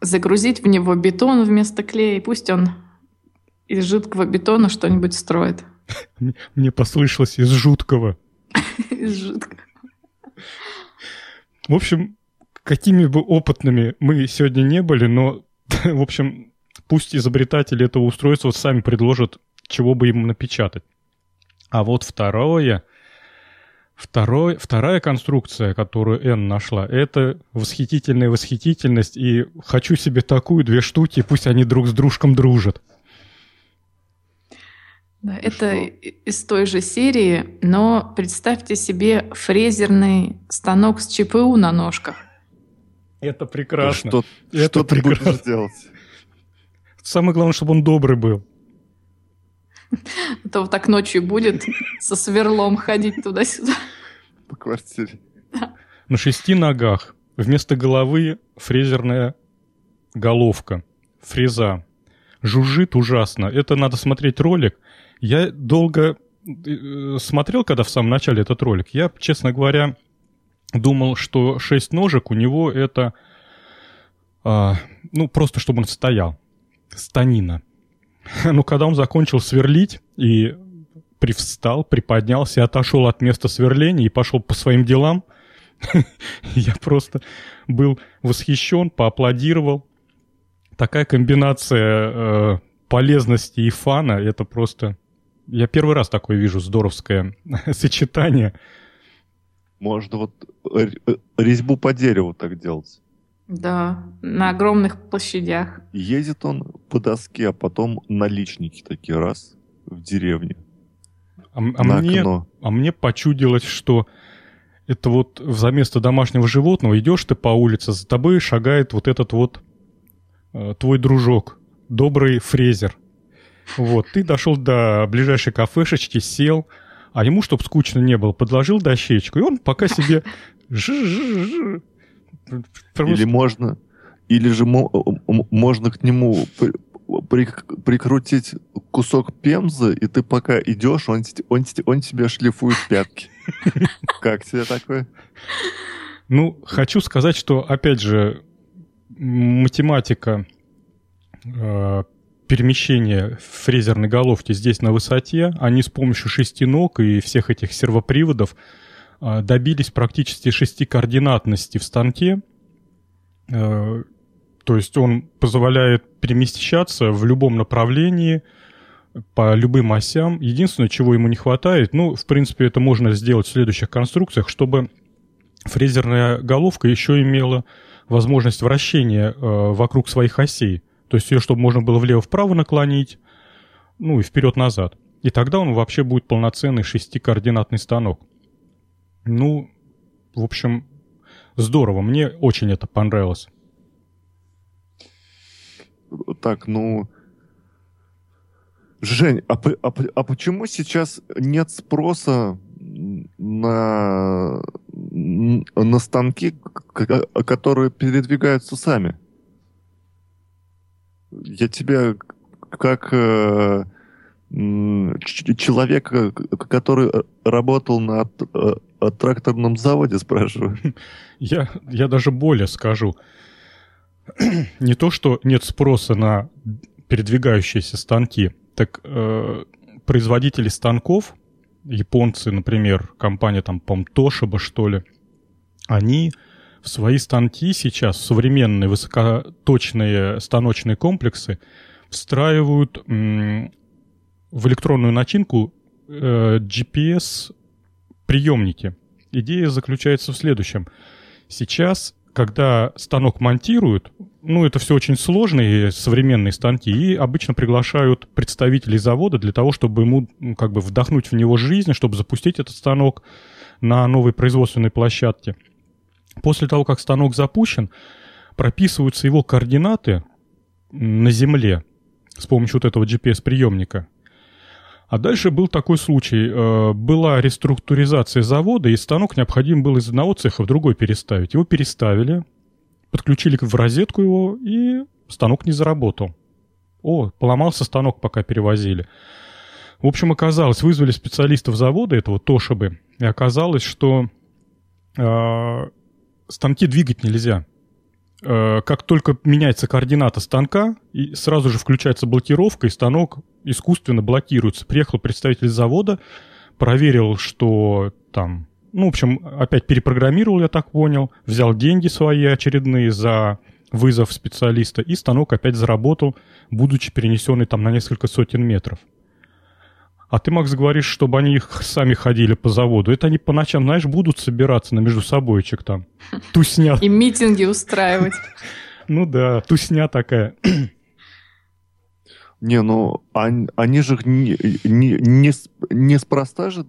C: Загрузить в него бетон вместо клея, и пусть он из жидкого бетона что-нибудь строит.
A: Мне послышалось из жуткого.
C: Из жуткого.
A: В общем, какими бы опытными мы сегодня не были, но, в общем, пусть изобретатели этого устройства сами предложат, чего бы им напечатать. А вот второе, второй, вторая конструкция, которую Н нашла, это восхитительная восхитительность, и хочу себе такую, две штуки, пусть они друг с дружком дружат.
C: Да, это из той же серии, но представьте себе фрезерный станок с ЧПУ на ножках.
A: Это прекрасно.
B: Что,
A: это
B: что ты прекрасно. будешь делать?
A: Самое главное, чтобы он добрый был.
C: А то вот так ночью будет со сверлом ходить туда-сюда.
B: По квартире.
A: На шести ногах вместо головы фрезерная головка, фреза. Жужжит ужасно. Это надо смотреть ролик. Я долго э, смотрел, когда в самом начале этот ролик. Я, честно говоря, думал, что шесть ножек у него это, а, ну, просто чтобы он стоял. Станина. Ну, когда он закончил сверлить и привстал, приподнялся, отошел от места сверления и пошел по своим делам, я просто был восхищен, поаплодировал. Такая комбинация э, полезности и фана, это просто я первый раз такое вижу здоровское сочетание.
B: Можно вот резьбу по дереву так делать.
C: Да, на огромных площадях.
B: Едет он по доске, а потом наличники такие раз в деревне.
A: А, а, мне, а мне почудилось, что это вот за место домашнего животного идешь ты по улице, за тобой шагает вот этот вот э, твой дружок, добрый фрезер. Вот, ты дошел до ближайшей кафешечки, сел, а ему, чтобы скучно не было, подложил дощечку, и он пока себе...
B: Или можно... Или же можно к нему прикрутить кусок пемзы, и ты пока идешь, он, он, он тебе шлифует пятки. Как тебе такое?
A: Ну, хочу сказать, что, опять же, математика э, перемещение фрезерной головки здесь на высоте, они с помощью шести ног и всех этих сервоприводов а, добились практически шестикоординатности в станке. А, то есть он позволяет перемещаться в любом направлении, по любым осям. Единственное, чего ему не хватает, ну, в принципе, это можно сделать в следующих конструкциях, чтобы фрезерная головка еще имела возможность вращения э, вокруг своих осей. То есть ее, чтобы можно было влево-вправо наклонить, ну и вперед-назад. И тогда он вообще будет полноценный шестикоординатный станок. Ну, в общем, здорово. Мне очень это понравилось.
B: Так, ну... Жень, а, а, а почему сейчас нет спроса на, на станки, которые передвигаются сами? я тебя как э, человек, который работал на э, тракторном заводе, спрашиваю.
A: Я, я даже более скажу. Не то, что нет спроса на передвигающиеся станки, так э, производители станков, японцы, например, компания там, по что ли, они в свои станки сейчас современные высокоточные станочные комплексы встраивают в электронную начинку э, GPS-приемники. Идея заключается в следующем. Сейчас, когда станок монтируют, ну, это все очень сложные современные станки, и обычно приглашают представителей завода для того, чтобы ему ну, как бы вдохнуть в него жизнь, чтобы запустить этот станок на новой производственной площадке – После того, как станок запущен, прописываются его координаты на Земле с помощью вот этого GPS-приемника. А дальше был такой случай. Э, была реструктуризация завода, и станок необходимо было из одного цеха в другой переставить. Его переставили, подключили в розетку его, и станок не заработал. О, поломался станок, пока перевозили. В общем, оказалось, вызвали специалистов завода этого Тошибы, и оказалось, что э, станки двигать нельзя. Э, как только меняется координата станка, и сразу же включается блокировка, и станок искусственно блокируется. Приехал представитель завода, проверил, что там... Ну, в общем, опять перепрограммировал, я так понял, взял деньги свои очередные за вызов специалиста, и станок опять заработал, будучи перенесенный там на несколько сотен метров. А ты, Макс, говоришь, чтобы они их сами ходили по заводу. Это они по ночам, знаешь, будут собираться на между собойчик там. Тусня.
C: И митинги устраивать.
A: Ну да, тусня такая.
B: Не, ну они, же не, не, не, неспроста же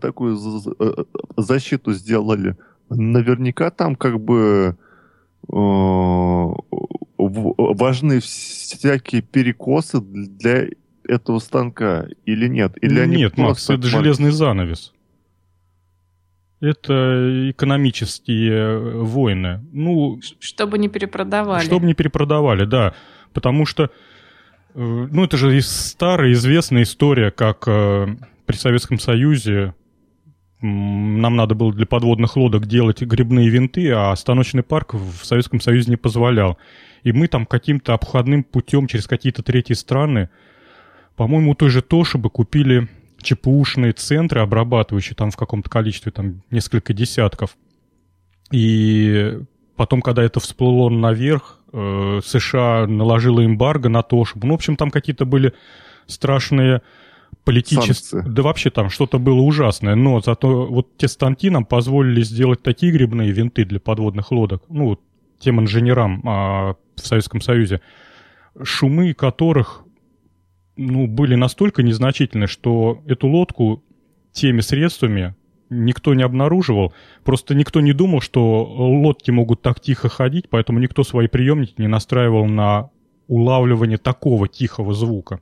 B: такую э, защиту сделали. Наверняка там как бы э, важны всякие перекосы для этого станка или нет? Или
A: они нет, Макс, это железный занавес. Это экономические войны. Ну,
C: чтобы не перепродавали.
A: Чтобы не перепродавали, да. Потому что, э, ну, это же старая известная история, как э, при Советском Союзе нам надо было для подводных лодок делать грибные винты, а станочный парк в Советском Союзе не позволял. И мы там каким-то обходным путем через какие-то третьи страны по-моему, у той же Тошибы купили ЧПУшные центры, обрабатывающие там в каком-то количестве, там несколько десятков. И потом, когда это всплыло наверх, э, США наложила эмбарго на Тошибу. Ну, в общем, там какие-то были страшные политические... Да вообще там что-то было ужасное. Но зато вот те станки нам позволили сделать такие грибные винты для подводных лодок. Ну, тем инженерам а, в Советском Союзе, шумы которых ну, были настолько незначительны, что эту лодку теми средствами никто не обнаруживал. Просто никто не думал, что лодки могут так тихо ходить, поэтому никто свои приемники не настраивал на улавливание такого тихого звука.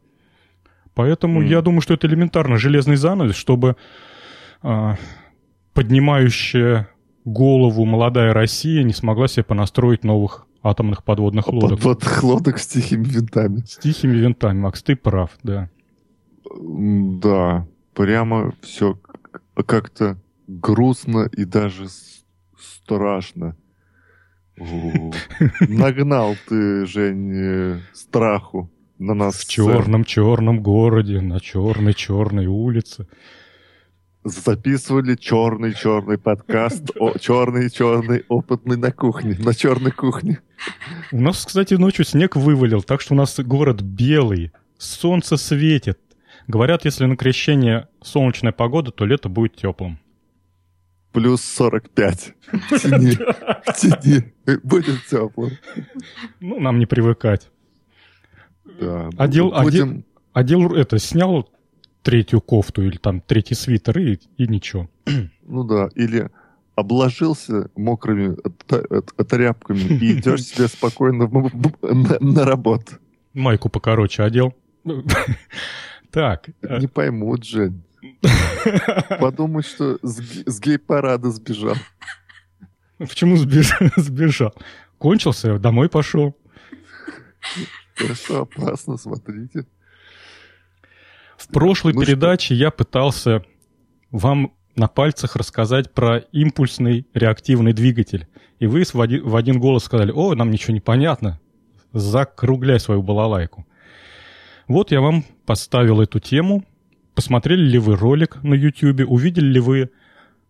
A: Поэтому mm. я думаю, что это элементарно железный занавес, чтобы а, поднимающая голову молодая Россия не смогла себе понастроить новых атомных подводных лодок.
B: Подводных лодок с тихими винтами.
A: С тихими винтами, Макс, ты прав, да.
B: Да, прямо все как-то грустно и даже страшно. Нагнал ты, Жень, страху на нас.
A: В черном-черном городе, на черной-черной улице
B: записывали черный-черный подкаст, черный-черный опытный на кухне, на черной кухне.
A: У нас, кстати, ночью снег вывалил, так что у нас город белый, солнце светит. Говорят, если на крещение солнечная погода, то лето будет теплым.
B: Плюс 45 в тени, в тени будет теплым.
A: Ну, нам не привыкать.
B: Да,
A: одел, будем... одел, одел это, снял третью кофту или там третий свитер и, и ничего.
B: Ну да, или обложился мокрыми тряпками и идешь себе спокойно на, на работу.
A: Майку покороче одел. Так.
B: Э, Не поймут, Жень. Подумай, что с, гей-парада сбежал.
A: Почему сбежал? Кончился, домой пошел.
B: Хорошо, опасно, смотрите.
A: В прошлой ну, передаче что? я пытался вам на пальцах рассказать про импульсный реактивный двигатель. И вы в один, в один голос сказали, о, нам ничего не понятно, закругляй свою балалайку. Вот я вам поставил эту тему. Посмотрели ли вы ролик на YouTube, увидели ли вы,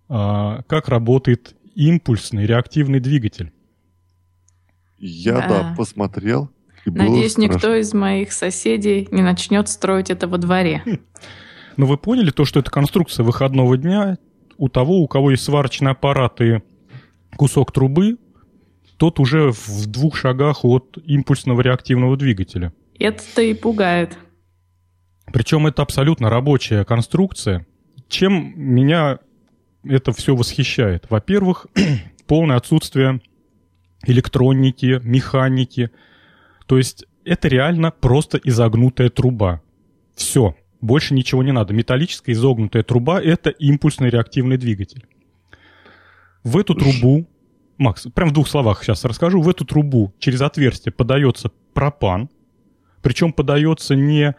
A: а, как работает импульсный реактивный двигатель?
B: Я, да, да посмотрел.
C: Надеюсь, никто из моих соседей не начнет строить это во дворе.
A: Но вы поняли то, что это конструкция выходного дня у того, у кого есть сварочный аппарат и кусок трубы, тот уже в двух шагах от импульсного реактивного двигателя.
C: Это-то и пугает.
A: Причем это абсолютно рабочая конструкция. Чем меня это все восхищает? Во-первых, полное отсутствие электроники, механики – то есть это реально просто изогнутая труба. Все. Больше ничего не надо. Металлическая изогнутая труба — это импульсный реактивный двигатель. В эту трубу Макс, прям в двух словах сейчас расскажу. В эту трубу через отверстие подается пропан, причем подается не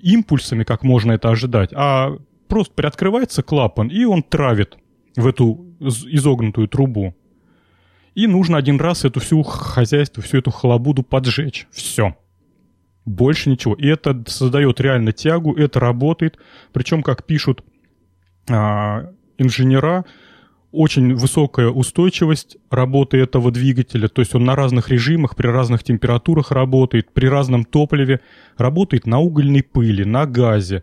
A: импульсами, как можно это ожидать, а просто приоткрывается клапан, и он травит в эту изогнутую трубу. И нужно один раз эту всю хозяйство, всю эту халабуду поджечь. Все. Больше ничего. И это создает реально тягу, это работает. Причем, как пишут а, инженера, очень высокая устойчивость работы этого двигателя, то есть он на разных режимах, при разных температурах работает, при разном топливе, работает на угольной пыли, на газе,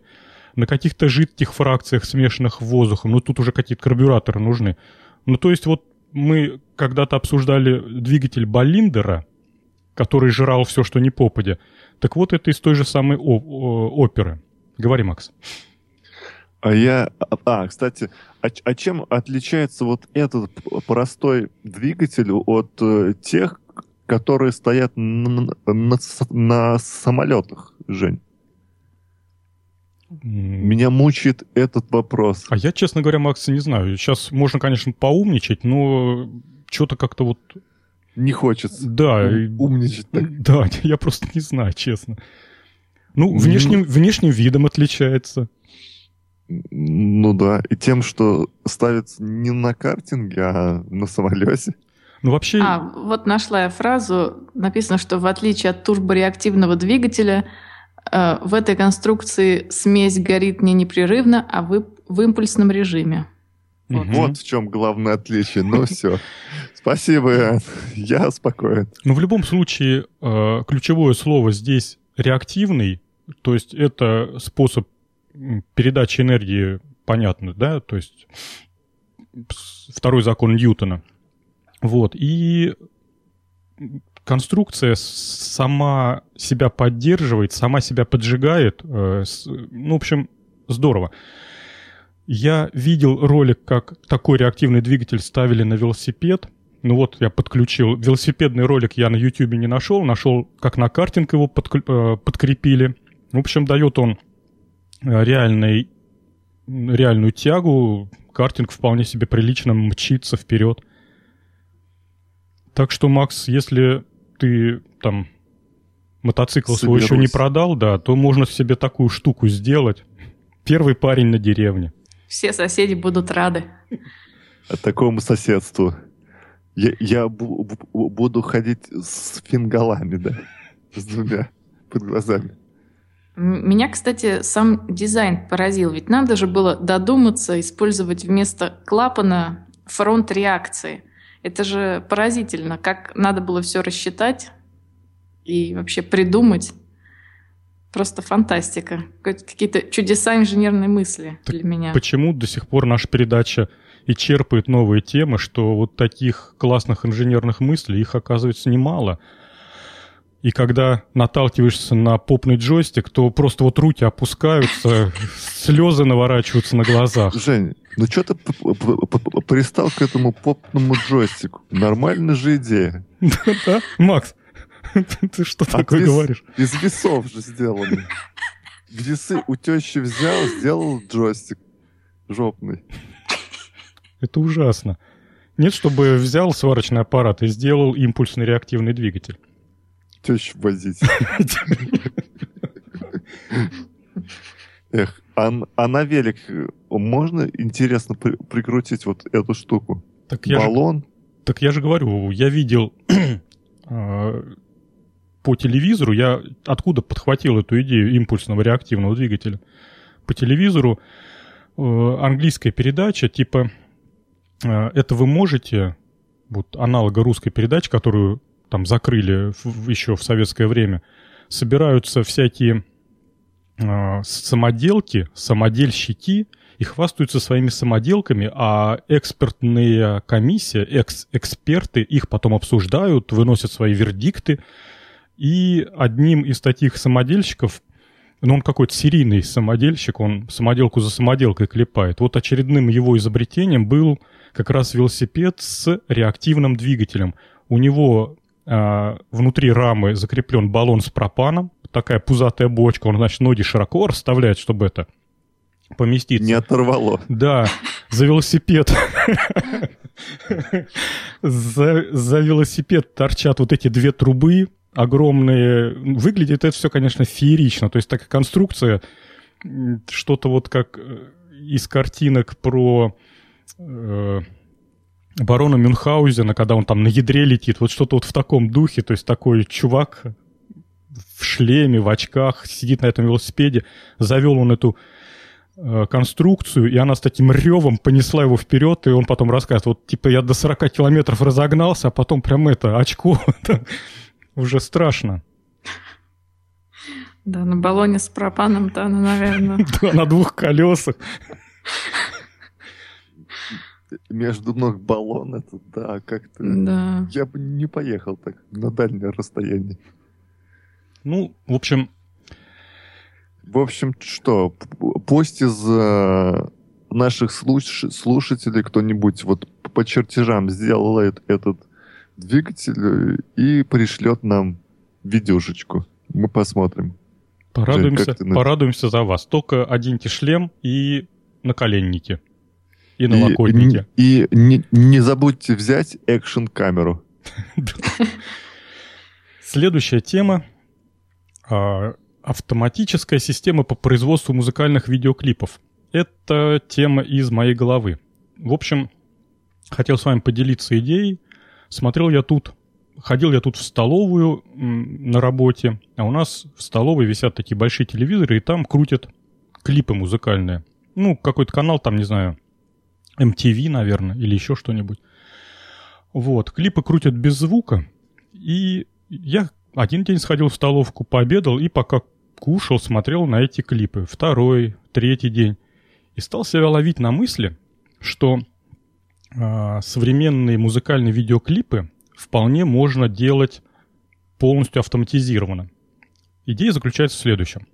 A: на каких-то жидких фракциях, смешанных воздухом, ну тут уже какие-то карбюраторы нужны. Ну то есть вот мы когда-то обсуждали двигатель Болиндера, который жрал все, что не попадя. Так вот это из той же самой оперы. Говори, Макс.
B: А я... А, кстати, а, а чем отличается вот этот простой двигатель от э, тех, которые стоят на, на, на самолетах, Жень? Меня мучает этот вопрос.
A: А я, честно говоря, Макс, не знаю. Сейчас можно, конечно, поумничать, но что-то как-то вот...
B: Не хочется.
A: Да.
B: Умничать
A: так. Да, я просто не знаю, честно. Ну, внешним, внешним видом отличается.
B: Ну да, и тем, что ставится не на картинге, а на самолете.
A: Ну вообще...
C: А, вот нашла я фразу, написано, что в отличие от турбореактивного двигателя, в этой конструкции смесь горит не непрерывно, а в, в импульсном режиме.
B: Вот. вот в чем главное отличие. Ну все. Спасибо, я спокоен.
A: Ну в любом случае, э, ключевое слово здесь реактивный, то есть это способ передача энергии понятно, да, то есть второй закон Ньютона. Вот, и конструкция сама себя поддерживает, сама себя поджигает. Э, ну, в общем, здорово. Я видел ролик, как такой реактивный двигатель ставили на велосипед. Ну вот, я подключил. Велосипедный ролик я на YouTube не нашел. Нашел, как на картинг его э, подкрепили. В общем, дает он реальный, реальную тягу, картинг вполне себе прилично мчится вперед. Так что, Макс, если ты там мотоцикл Соберусь. свой еще не продал, да, то можно себе такую штуку сделать. Первый парень на деревне.
C: Все соседи будут рады.
B: Такому соседству. Я, я буду ходить с фингалами, да, с двумя под глазами.
C: Меня, кстати, сам дизайн поразил. Ведь надо же было додуматься использовать вместо клапана фронт реакции. Это же поразительно, как надо было все рассчитать и вообще придумать. Просто фантастика. Какие-то чудеса инженерной мысли так для меня.
A: Почему до сих пор наша передача и черпает новые темы, что вот таких классных инженерных мыслей, их оказывается немало. И когда наталкиваешься на попный джойстик, то просто вот руки опускаются, слезы наворачиваются на глазах.
B: Жень, ну что ты пристал к этому попному джойстику? Нормальная же идея.
A: Да, Макс, ты что такое говоришь?
B: Из весов же сделаны. Весы у тещи взял, сделал джойстик жопный.
A: Это ужасно. Нет, чтобы взял сварочный аппарат и сделал импульсный реактивный двигатель
B: тещу возить. Эх, а, а на велик можно, интересно, при, прикрутить вот эту штуку? Так Баллон?
A: Же, так я же говорю, я видел э, по телевизору, я откуда подхватил эту идею импульсного реактивного двигателя? По телевизору э, английская передача, типа, э, это вы можете, вот аналога русской передачи, которую там закрыли в, еще в советское время, собираются всякие э, самоделки, самодельщики и хвастаются своими самоделками, а экспертная комиссия, экс эксперты их потом обсуждают, выносят свои вердикты. И одним из таких самодельщиков, ну он какой-то серийный самодельщик, он самоделку за самоделкой клепает. Вот очередным его изобретением был как раз велосипед с реактивным двигателем. У него внутри рамы закреплен баллон с пропаном, такая пузатая бочка, он, значит, ноги широко расставляет, чтобы это поместиться.
B: Не оторвало.
A: Да, за велосипед За, за велосипед торчат вот эти две трубы огромные. Выглядит это все, конечно, феерично. То есть такая конструкция, что-то вот как э, из картинок про э, барона Мюнхгаузена, когда он там на ядре летит, вот что-то вот в таком духе, то есть такой чувак в шлеме, в очках, сидит на этом велосипеде, завел он эту э, конструкцию, и она с таким ревом понесла его вперед, и он потом рассказывает, вот типа я до 40 километров разогнался, а потом прям это, очко, уже страшно.
C: Да, на баллоне с пропаном-то она, наверное.
A: Да, на двух колесах.
B: Между ног баллон, это да, как-то...
C: Да.
B: Я бы не поехал так на дальнее расстояние.
A: Ну, в общем...
B: В общем, что, пусть из э, наших слуш- слушателей кто-нибудь вот по чертежам сделает этот двигатель и пришлет нам видюшечку. Мы посмотрим.
A: Порадуемся, Жень, порадуемся за вас. Только оденьте шлем и наколенники. И налокотники.
B: И, и не, не забудьте взять экшн-камеру.
A: Следующая тема. А, автоматическая система по производству музыкальных видеоклипов. Это тема из моей головы. В общем, хотел с вами поделиться идеей. Смотрел я тут ходил я тут в столовую на работе, а у нас в столовой висят такие большие телевизоры, и там крутят клипы музыкальные. Ну, какой-то канал там, не знаю, MTV, наверное, или еще что-нибудь. Вот, клипы крутят без звука, и я один день сходил в столовку, пообедал, и пока кушал, смотрел на эти клипы. Второй, третий день. И стал себя ловить на мысли, что э, современные музыкальные видеоклипы вполне можно делать полностью автоматизированно. Идея заключается в следующем.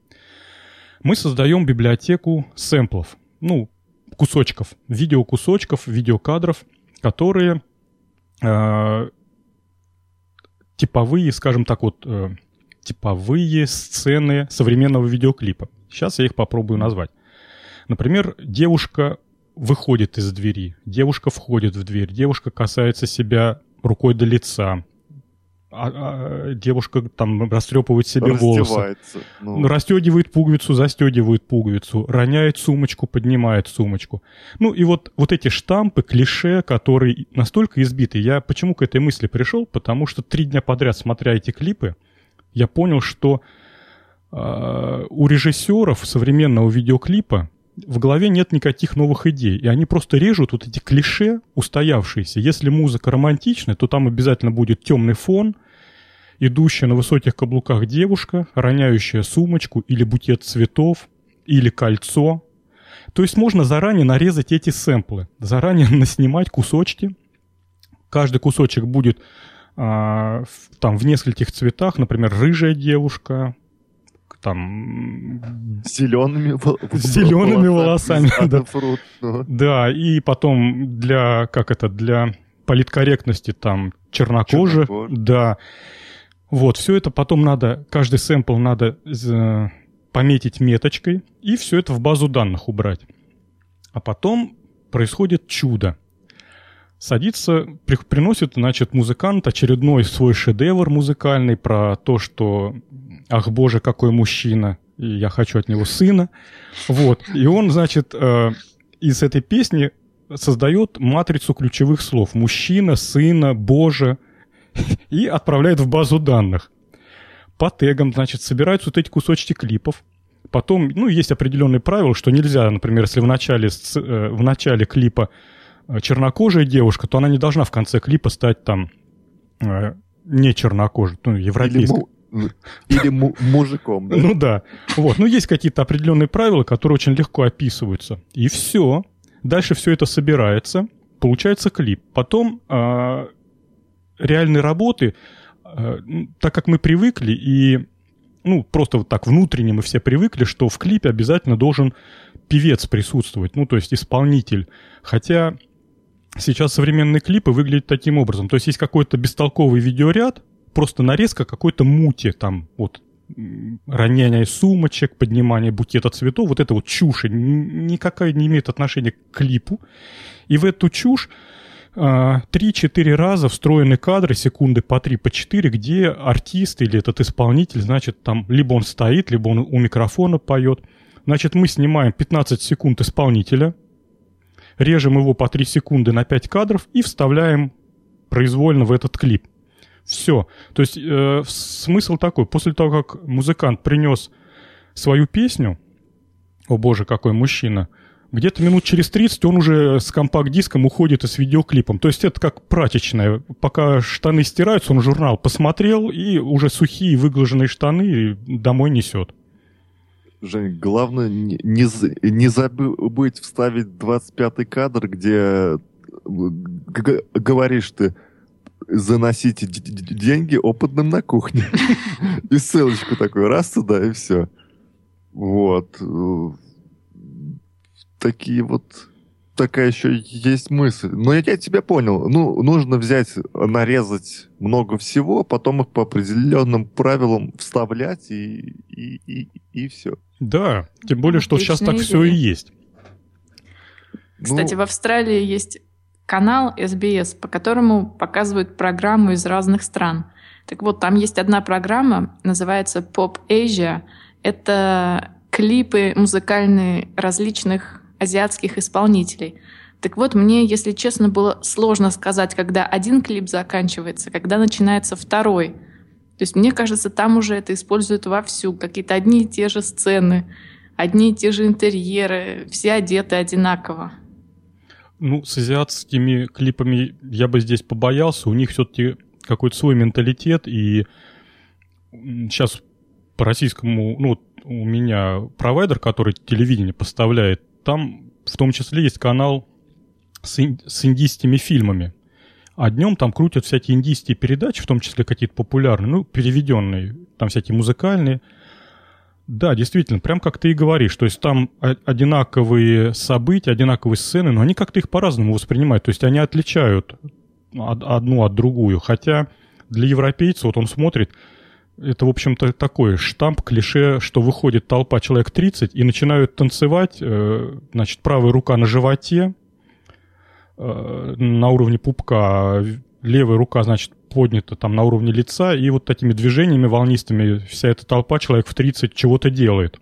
A: Мы создаем библиотеку сэмплов, ну, кусочков, видеокусочков, видеокадров, которые э, типовые, скажем так, вот, э, типовые сцены современного видеоклипа. Сейчас я их попробую назвать. Например, девушка выходит из двери, девушка входит в дверь, девушка касается себя рукой до лица. А, а, девушка там растрепывает себе волосы. Ну. ну. Расстегивает пуговицу, застегивает пуговицу, роняет сумочку, поднимает сумочку. Ну и вот, вот эти штампы, клише, которые настолько избиты. Я почему к этой мысли пришел? Потому что три дня подряд, смотря эти клипы, я понял, что э, у режиссеров современного видеоклипа в голове нет никаких новых идей, и они просто режут вот эти клише устоявшиеся. Если музыка романтичная, то там обязательно будет темный фон, идущая на высоких каблуках девушка, роняющая сумочку или букет цветов, или кольцо. То есть можно заранее нарезать эти сэмплы, заранее наснимать кусочки. Каждый кусочек будет а, в, там в нескольких цветах, например, рыжая девушка, там...
B: Зелеными,
A: зелеными волосами. Да. Фрут, ну. да, и потом для, как это, для политкорректности там чернокожих. Чернокож. Да. Вот, все это потом надо, каждый сэмпл надо пометить меточкой и все это в базу данных убрать. А потом происходит чудо. Садится, при, приносит, значит, музыкант очередной свой шедевр музыкальный про то, что ах, боже, какой мужчина, и я хочу от него сына. Вот. И он, значит, э, из этой песни создает матрицу ключевых слов. Мужчина, сына, боже. И отправляет в базу данных. По тегам, значит, собираются вот эти кусочки клипов. Потом, ну, есть определенные правила, что нельзя, например, если в начале, э, в начале клипа э, чернокожая девушка, то она не должна в конце клипа стать там не чернокожей, ну, европейской.
B: Или му- мужиком, да?
A: Ну да. Вот. Ну, есть какие-то определенные правила, которые очень легко описываются. И все. Дальше все это собирается, получается клип. Потом э, реальные работы, э, так как мы привыкли и ну, просто вот так внутренне мы все привыкли, что в клипе обязательно должен певец присутствовать, ну, то есть исполнитель. Хотя сейчас современные клипы выглядят таким образом. То есть есть какой-то бестолковый видеоряд, просто нарезка какой-то мути, там, вот, роняние сумочек, поднимание букета цветов, вот это вот чушь, никакая не имеет отношения к клипу. И в эту чушь 3-4 раза встроены кадры, секунды по 3, по 4, где артист или этот исполнитель, значит, там либо он стоит, либо он у микрофона поет. Значит, мы снимаем 15 секунд исполнителя, режем его по 3 секунды на 5 кадров и вставляем произвольно в этот клип. Все. То есть э, смысл такой. После того, как музыкант принес свою песню, о боже, какой мужчина – где-то минут через 30 он уже с компакт-диском уходит и с видеоклипом. То есть это как прачечная. Пока штаны стираются, он журнал посмотрел и уже сухие выглаженные штаны домой несет.
B: Жень, главное не, не, забыть вставить 25-й кадр, где говоришь ты заносите деньги опытным на кухне. И ссылочку такой раз туда, и все. Вот такие вот такая еще есть мысль. Но я, я тебя понял. Ну, нужно взять, нарезать много всего, потом их по определенным правилам вставлять и, и, и, и все.
A: Да, тем более, что Отличная сейчас так идея. все и есть.
C: Кстати, ну... в Австралии есть канал SBS, по которому показывают программу из разных стран. Так вот, там есть одна программа, называется Pop Asia. Это клипы музыкальные различных азиатских исполнителей. Так вот, мне, если честно, было сложно сказать, когда один клип заканчивается, когда начинается второй. То есть, мне кажется, там уже это используют вовсю. Какие-то одни и те же сцены, одни и те же интерьеры, все одеты одинаково.
A: Ну, с азиатскими клипами я бы здесь побоялся. У них все-таки какой-то свой менталитет. И сейчас по российскому, ну, у меня провайдер, который телевидение поставляет, там в том числе есть канал с, ин- с индийскими фильмами. А днем там крутят всякие индийские передачи, в том числе какие-то популярные, ну, переведенные, там всякие музыкальные. Да, действительно, прям как ты и говоришь. То есть там одинаковые события, одинаковые сцены, но они как-то их по-разному воспринимают. То есть они отличают одну от другую. Хотя для европейца вот он смотрит, это, в общем-то, такой штамп, клише, что выходит толпа человек 30 и начинают танцевать, э, значит, правая рука на животе, э, на уровне пупка, а левая рука, значит, поднята там на уровне лица, и вот такими движениями волнистыми вся эта толпа, человек в 30, чего-то делает.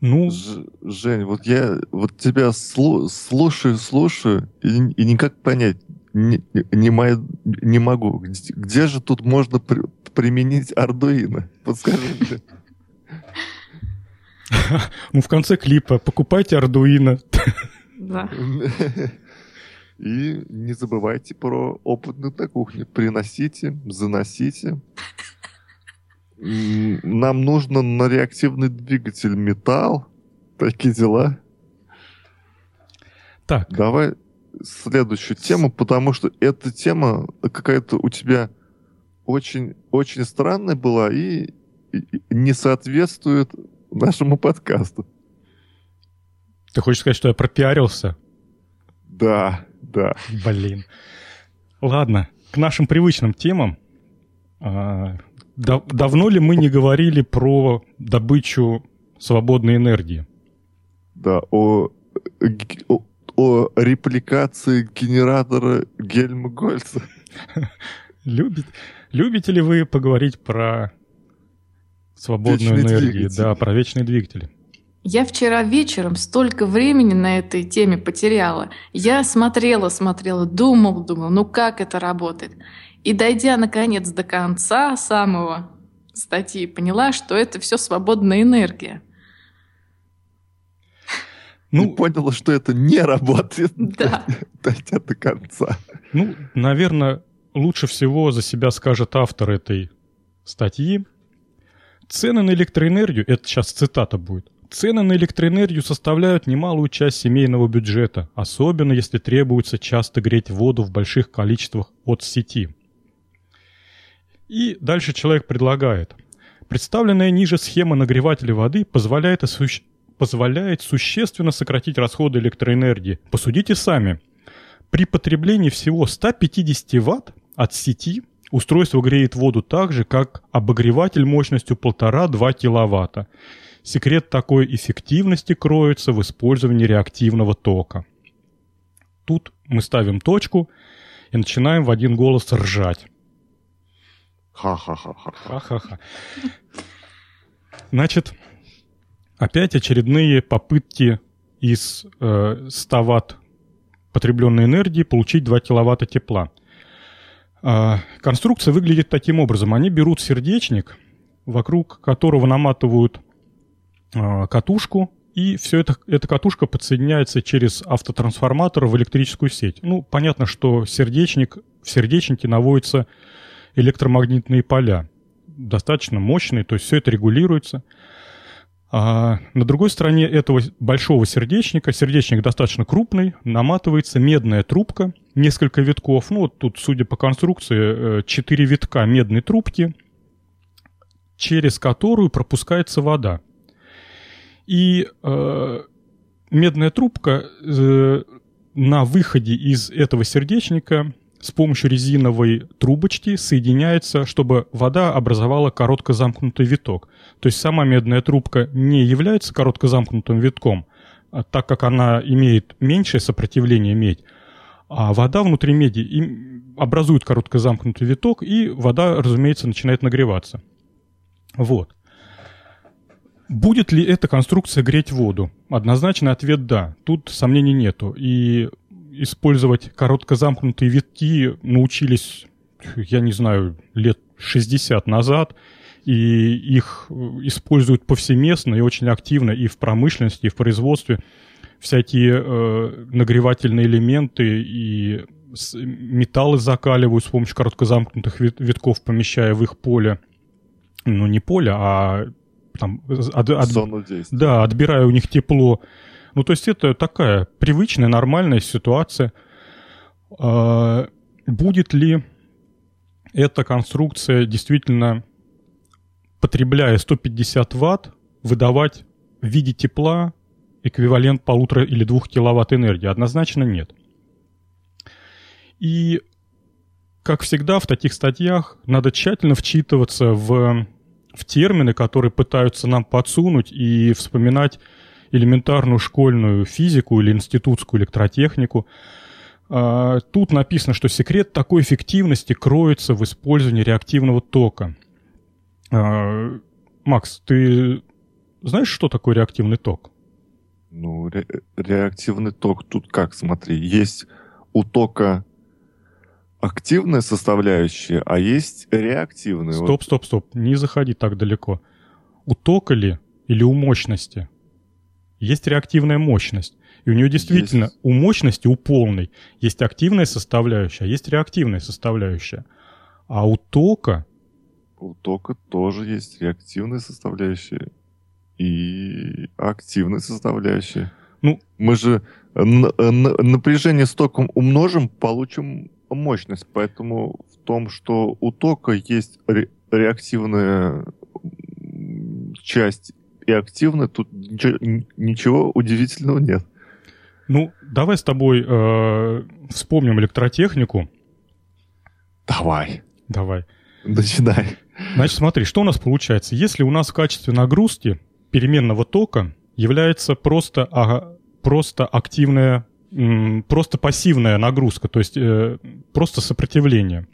B: Ну... Ж, Жень, вот я вот тебя слу, слушаю, слушаю, и, и никак понять, не, не, мой, не могу. Где, где же тут можно при, применить Ардуино? Подскажи мне.
A: Ну, в конце клипа покупайте Ардуино.
C: Да.
B: И не забывайте про опытных на кухне. Приносите, заносите. Нам нужно на реактивный двигатель металл. Такие дела.
A: Так.
B: Давай следующую тему, потому что эта тема какая-то у тебя очень, очень странная была и, и не соответствует нашему подкасту.
A: Ты хочешь сказать, что я пропиарился?
B: Да, да.
A: Блин. Ладно, к нашим привычным темам. А, дав давно ли мы не говорили про добычу свободной энергии?
B: Да, о, о, о репликации генератора Гельмгольца.
A: Любит, любите ли вы поговорить про свободную вечный энергию? Двигатель. Да, про вечные двигатели.
C: Я вчера вечером столько времени на этой теме потеряла. Я смотрела, смотрела, думал, думал, ну как это работает. И дойдя наконец до конца самого статьи, поняла, что это все свободная энергия.
B: Ну, и поняла, что это не работает.
C: Да.
B: Дойдя до конца.
A: Ну, наверное, лучше всего за себя скажет автор этой статьи. Цены на электроэнергию, это сейчас цитата будет, цены на электроэнергию составляют немалую часть семейного бюджета, особенно если требуется часто греть воду в больших количествах от сети. И дальше человек предлагает. Представленная ниже схема нагревателя воды позволяет осуществить позволяет существенно сократить расходы электроэнергии. Посудите сами. При потреблении всего 150 Вт от сети устройство греет воду так же, как обогреватель мощностью 1,5-2 кВт. Секрет такой эффективности кроется в использовании реактивного тока. тут мы ставим точку и начинаем в один голос ржать.
B: Ха-ха-ха.
A: Ха-ха-ха. Значит, опять очередные попытки из э, 100 ватт потребленной энергии получить 2 киловатта тепла. Э, конструкция выглядит таким образом. Они берут сердечник, вокруг которого наматывают э, катушку, и все это, эта катушка подсоединяется через автотрансформатор в электрическую сеть. Ну, понятно, что сердечник, в сердечнике наводятся электромагнитные поля, достаточно мощные, то есть все это регулируется. А на другой стороне этого большого сердечника, сердечник достаточно крупный, наматывается медная трубка, несколько витков. Ну, вот тут, судя по конструкции, 4 э, витка медной трубки, через которую пропускается вода. И э, медная трубка э, на выходе из этого сердечника с помощью резиновой трубочки соединяется, чтобы вода образовала коротко замкнутый виток. То есть сама медная трубка не является коротко замкнутым витком, а так как она имеет меньшее сопротивление медь, а вода внутри меди образует коротко замкнутый виток, и вода, разумеется, начинает нагреваться. Вот. Будет ли эта конструкция греть воду? Однозначный ответ «да». Тут сомнений нету. И использовать коротко замкнутые витки научились, я не знаю, лет 60 назад. И их используют повсеместно и очень активно и в промышленности, и в производстве. Всякие э, нагревательные элементы и металлы закаливают с помощью коротко замкнутых витков, помещая в их поле. Ну, не поле, а там, от, от,
B: Зону действия.
A: Да, отбирая у них тепло. Ну, то есть это такая привычная, нормальная ситуация. А, будет ли эта конструкция действительно, потребляя 150 ватт, выдавать в виде тепла эквивалент полутора или двух киловатт энергии? Однозначно нет. И, как всегда в таких статьях, надо тщательно вчитываться в в термины, которые пытаются нам подсунуть и вспоминать элементарную школьную физику или институтскую электротехнику. А, тут написано, что секрет такой эффективности кроется в использовании реактивного тока. А, Макс, ты знаешь, что такое реактивный ток?
B: Ну, ре- реактивный ток тут как, смотри, есть у тока активная составляющая, а есть реактивная.
A: Стоп, стоп, стоп, не заходи так далеко. У тока ли или у мощности? Есть реактивная мощность. И у нее действительно, есть. у мощности, у полной, есть активная составляющая, а есть реактивная составляющая. А у тока...
B: У тока тоже есть реактивная составляющая и активная составляющая. Ну, мы же напряжение с током умножим, получим мощность, поэтому в том, что у тока есть ре реактивная часть и активная, тут ничего, ничего удивительного нет.
A: Ну, давай с тобой э, вспомним электротехнику.
B: Давай.
A: Давай.
B: Начинай.
A: Значит, смотри, что у нас получается. Если у нас в качестве нагрузки переменного тока является просто, а, просто активная просто пассивная нагрузка, то есть э, просто сопротивление.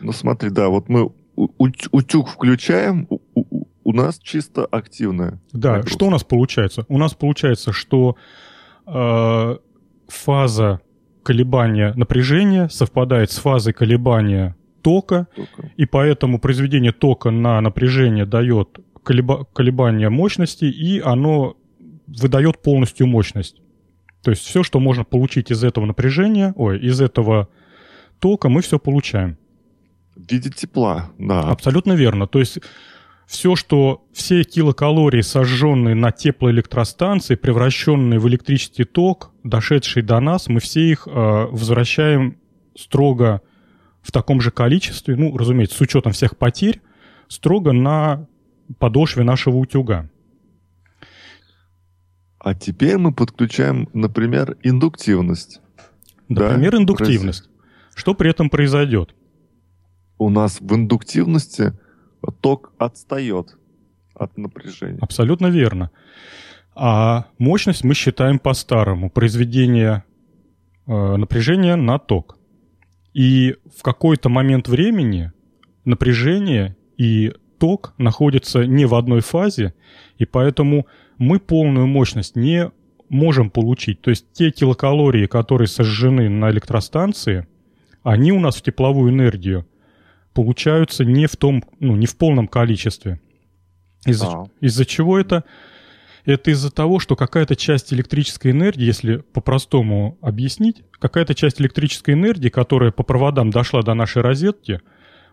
B: Ну смотри, да, вот мы утюг включаем, у, у, у нас чисто активная.
A: Да, нагрузка. что у нас получается? У нас получается, что э, фаза колебания напряжения совпадает с фазой колебания тока, тока. и поэтому произведение тока на напряжение дает колеба колебание мощности, и оно выдает полностью мощность. То есть все, что можно получить из этого напряжения, ой, из этого тока, мы все получаем.
B: В виде тепла, да.
A: Абсолютно верно. То есть все, что все килокалории, сожженные на теплоэлектростанции, превращенные в электрический ток, дошедшие до нас, мы все их э, возвращаем строго в таком же количестве, ну, разумеется, с учетом всех потерь, строго на подошве нашего утюга.
B: А теперь мы подключаем, например, индуктивность.
A: Например, да? индуктивность. Что при этом произойдет?
B: У нас в индуктивности ток отстает от напряжения.
A: Абсолютно верно. А мощность мы считаем по-старому. Произведение э, напряжение на ток. И в какой-то момент времени напряжение и ток находятся не в одной фазе, и поэтому мы полную мощность не можем получить. То есть те килокалории, которые сожжены на электростанции, они у нас в тепловую энергию получаются не в том, ну, не в полном количестве. Из-за, а. из-за чего это? Это из-за того, что какая-то часть электрической энергии, если по-простому объяснить, какая-то часть электрической энергии, которая по проводам дошла до нашей розетки,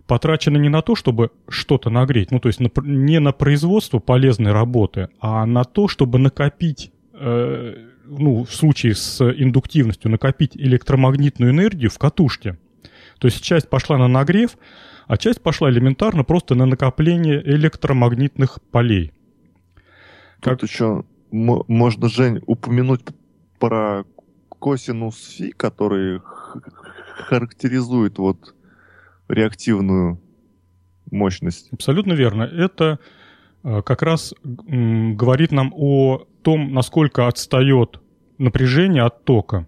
A: потрачена не на то, чтобы что-то нагреть, ну то есть на, не на производство полезной работы, а на то, чтобы накопить, э, ну в случае с индуктивностью, накопить электромагнитную энергию в катушке. То есть часть пошла на нагрев, а часть пошла элементарно просто на накопление электромагнитных полей.
B: Как... Тут еще можно, Жень, упомянуть про косинус фи, который характеризует вот реактивную мощность.
A: Абсолютно верно. Это э, как раз говорит нам о том, насколько отстает напряжение от тока.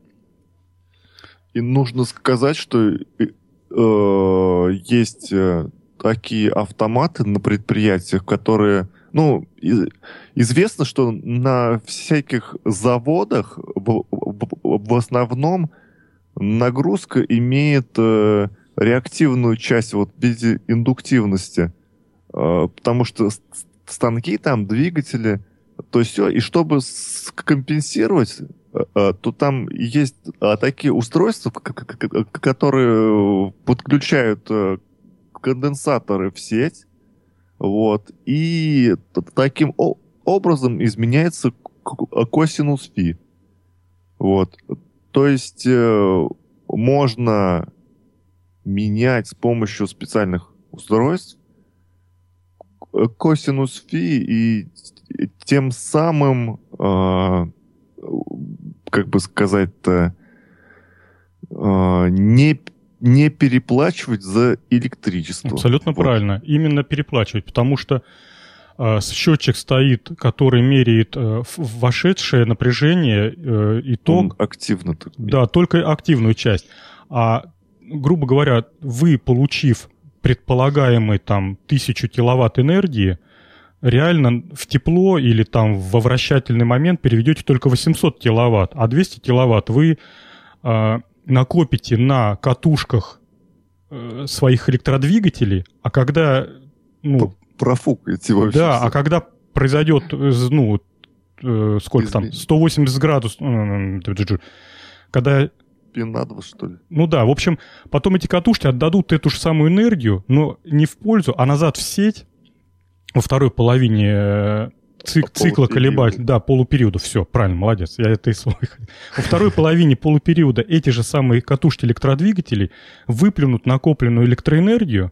B: И нужно сказать, что э, э есть э, такие автоматы на предприятиях, которые, ну, из, известно, что на всяких заводах в, в, в основном нагрузка имеет э, реактивную часть вот в виде индуктивности, э, потому что станки там, двигатели, то все, и чтобы компенсировать, э, э, то там есть такие устройства, которые подключают конденсаторы в сеть, вот, и таким образом изменяется косинус фи. Вот. То есть можно менять с помощью специальных устройств косинус фи и тем самым, э, как бы сказать-то, э, не, не переплачивать за электричество.
A: Абсолютно вот. правильно. Именно переплачивать, потому что э, счетчик стоит, который меряет э, вошедшее напряжение, э, итог. Он
B: активно.
A: Да, только активную часть. А грубо говоря, вы, получив предполагаемый там тысячу киловатт энергии, реально в тепло или там во вращательный момент переведете только 800 киловатт, а 200 киловатт вы э, накопите на катушках э, своих электродвигателей, а когда...
B: Ну, Профукаете вообще.
A: Да, все. а когда произойдет, ну, э, сколько Измен... там, 180 градусов, когда
B: Пинадва, что ли?
A: Ну да, в общем, потом эти катушки отдадут эту же самую энергию, но не в пользу, а назад в сеть во второй половине э, цик, цикла колебатель, да, полупериода, все, правильно, молодец, я это и свой. Во второй половине полупериода эти же самые катушки электродвигателей выплюнут накопленную электроэнергию,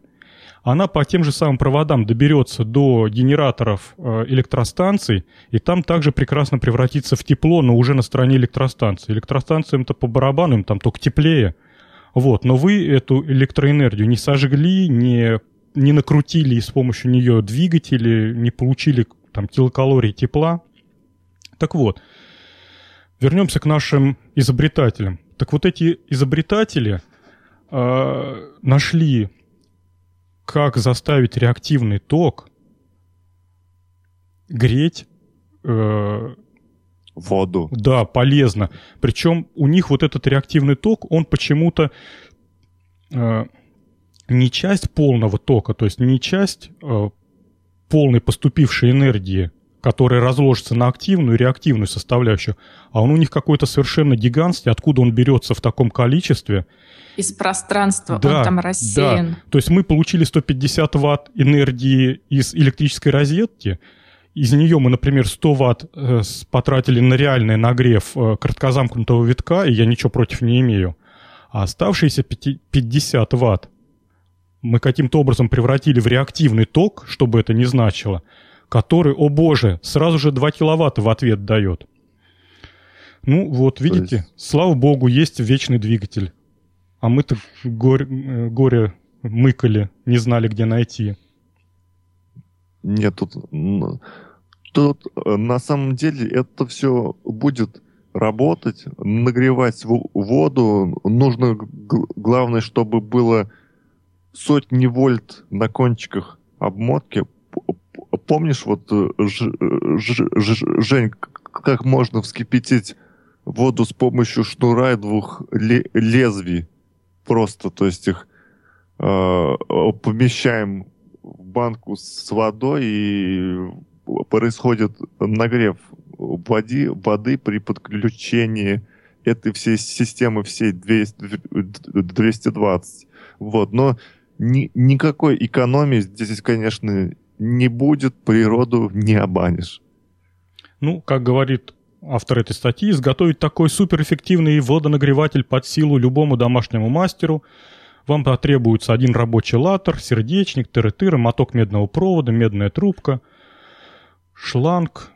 A: она по тем же самым проводам доберется до генераторов э, электростанций, и там также прекрасно превратится в тепло, но уже на стороне электростанции. Электростанциям-то по барабану, им там только теплее. Вот, но вы эту электроэнергию не сожгли, не, не накрутили и с помощью нее двигатели, не получили там килокалорий тепла. Так вот, вернемся к нашим изобретателям. Так вот эти изобретатели э, нашли как заставить реактивный ток греть э,
B: воду.
A: Да, полезно. Причем у них вот этот реактивный ток, он почему-то э, не часть полного тока, то есть не часть э, полной поступившей энергии, которая разложится на активную и реактивную составляющую, а он у них какой-то совершенно гигантский, откуда он берется в таком количестве –
C: из пространства, да, он там рассеян.
A: Да. То есть мы получили 150 ватт энергии из электрической розетки, из нее мы, например, 100 ватт э, потратили на реальный нагрев э, краткозамкнутого витка, и я ничего против не имею. А оставшиеся 50 ватт мы каким-то образом превратили в реактивный ток, чтобы это не значило, который, о боже, сразу же 2 киловатта в ответ дает. Ну вот, видите, есть... слава богу, есть вечный двигатель. А мы-то горе, э, горе мыкали, не знали, где найти.
B: Нет, тут, тут э, на самом деле это все будет работать, нагревать воду. Нужно, главное, чтобы было сотни вольт на кончиках обмотки. Помнишь, вот, Ж, Ж, Ж, Жень, как можно вскипятить воду с помощью шнура и двух лезвий? Просто, то есть их э, помещаем в банку с водой и происходит нагрев воды, воды при подключении этой всей системы всей 200, 220. Вот, но ни, никакой экономии здесь, конечно, не будет, природу не обанишь.
A: Ну, как говорит автор этой статьи, изготовить такой суперэффективный водонагреватель под силу любому домашнему мастеру вам потребуется один рабочий латер, сердечник, тыры-тыры, моток медного провода, медная трубка, шланг.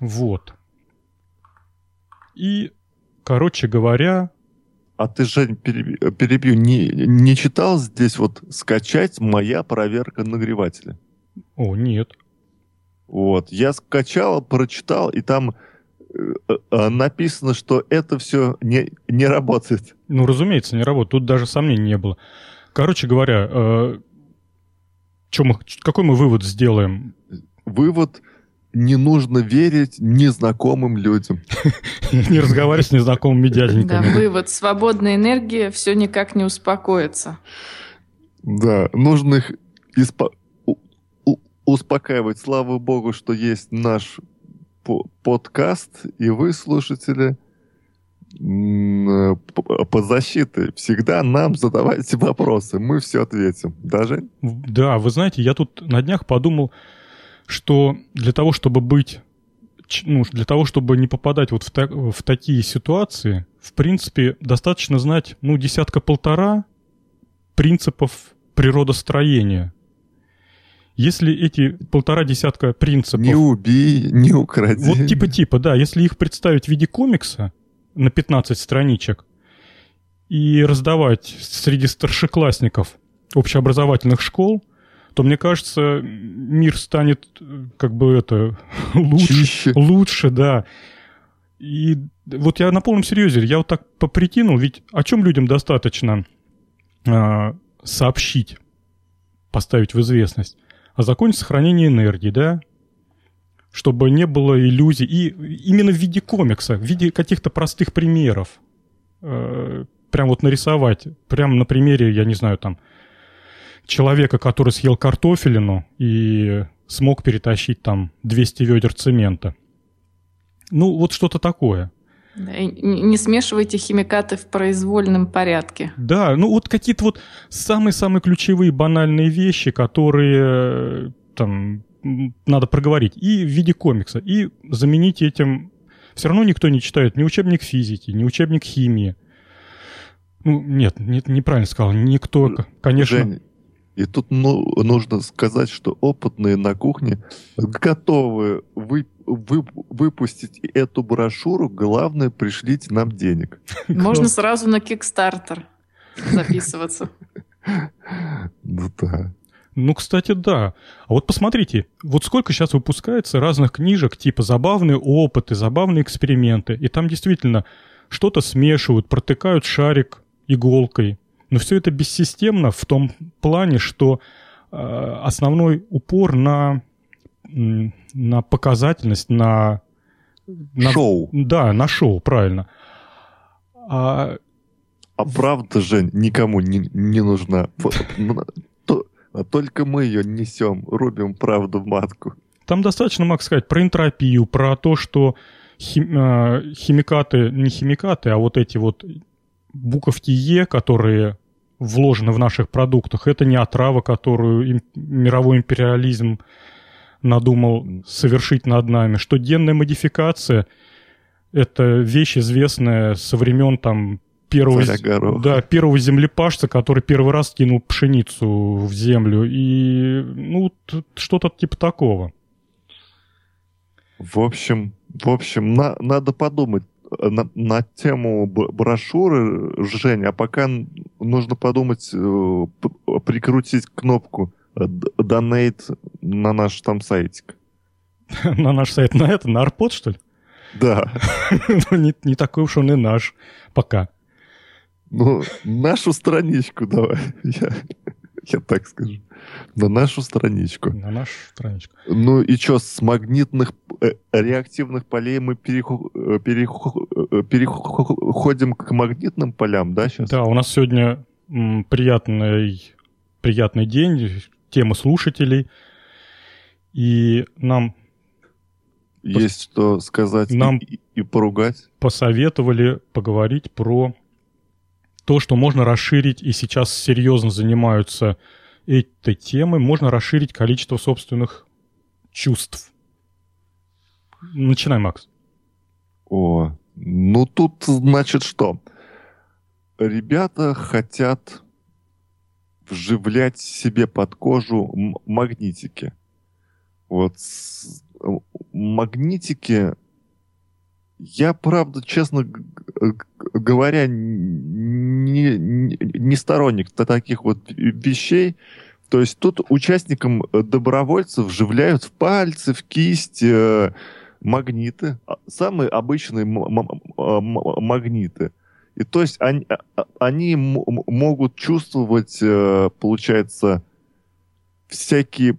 A: Вот. И, короче говоря...
B: А ты, Жень, перебью, не, не читал здесь вот скачать «Моя проверка нагревателя»?
A: О, нет.
B: Вот. Я скачал, прочитал, и там э, э, написано, что это все не, не работает.
A: Ну, разумеется, не работает. Тут даже сомнений не было. Короче говоря, э, мы, какой мы вывод сделаем?
B: Вывод не нужно верить незнакомым людям.
A: Не разговаривать с незнакомыми дяденьками.
C: Да, вывод. Свободная энергия все никак не успокоится.
B: Да, нужно их успокаивать. Слава богу, что есть наш подкаст, и вы, слушатели, по защите всегда нам задавайте вопросы, мы все ответим. Даже?
A: Да, вы знаете, я тут на днях подумал, что для того, чтобы быть, ну, для того, чтобы не попадать вот в, та, в такие ситуации, в принципе, достаточно знать, ну, десятка-полтора принципов природостроения. Если эти полтора десятка принципов...
B: Не убей, не укради.
A: Вот типа-типа, да. Если их представить в виде комикса на 15 страничек и раздавать среди старшеклассников общеобразовательных школ, то, мне кажется, мир станет как бы это лучше, Чище. лучше, да. И вот я на полном серьезе, я вот так поприкинул, ведь о чем людям достаточно э, сообщить, поставить в известность? О законе сохранения энергии, да? Чтобы не было иллюзий. И именно в виде комикса, в виде каких-то простых примеров. Э, прям вот нарисовать. Прям на примере, я не знаю, там, человека, который съел картофелину и смог перетащить там 200 ведер цемента. Ну, вот что-то такое.
C: Не смешивайте химикаты в произвольном порядке.
A: Да, ну вот какие-то вот самые-самые ключевые банальные вещи, которые там надо проговорить и в виде комикса, и заменить этим... Все равно никто не читает ни учебник физики, ни учебник химии. Ну, нет, нет неправильно сказал. Никто, конечно... Жень,
B: и тут ну, нужно сказать, что опытные на кухне готовы вы, вы, выпустить эту брошюру. Главное, пришлите нам денег.
C: Можно сразу на Kickstarter записываться.
B: Ну да.
A: Ну, кстати, да. А вот посмотрите, вот сколько сейчас выпускается разных книжек, типа забавные опыты, забавные эксперименты. И там действительно что-то смешивают, протыкают шарик иголкой, но все это бессистемно в том плане, что э, основной упор на, на показательность, на,
B: на... Шоу.
A: Да, на шоу, правильно.
B: А, а правда, Жень, никому не, не нужна. Только мы ее несем, рубим правду в матку.
A: Там достаточно, могу сказать, про энтропию, про то, что хим, э, химикаты, не химикаты, а вот эти вот буковки Е, которые вложены в наших продуктах. Это не отрава, которую им, мировой империализм надумал совершить над нами. Что генная модификация — это вещь, известная со времен там первого, да, первого землепашца, который первый раз кинул пшеницу в землю. И, ну, что-то типа такого.
B: В общем, в общем, на, надо подумать, на, на тему брошюры, Женя, а пока нужно подумать, э, прикрутить кнопку Donate на наш там сайтик.
A: На наш сайт, на это, на Арпод, что ли?
B: Да.
A: Ну, не, не такой уж он и наш пока.
B: Ну, нашу страничку давай. Я, так скажу. На нашу страничку.
A: На нашу страничку.
B: Ну и что, с магнитных э, реактивных полей мы перехо, э, перехо, э, переходим к магнитным полям, да, сейчас?
A: Да, у нас сегодня м, приятный, приятный день, тема слушателей. И нам
B: есть что сказать
A: нам
B: и, и поругать.
A: Посоветовали поговорить про то, что можно расширить, и сейчас серьезно занимаются этой темой, можно расширить количество собственных чувств. Начинай, Макс.
B: О, ну тут значит что? Ребята хотят вживлять себе под кожу магнитики. Вот магнитики я, правда, честно говоря, не, не сторонник таких вот вещей. То есть тут участникам э, добровольцев вживляют в пальцы, в кисть э, магниты, а, самые обычные а, магниты. И то есть они, а, они могут чувствовать, э, получается, всякие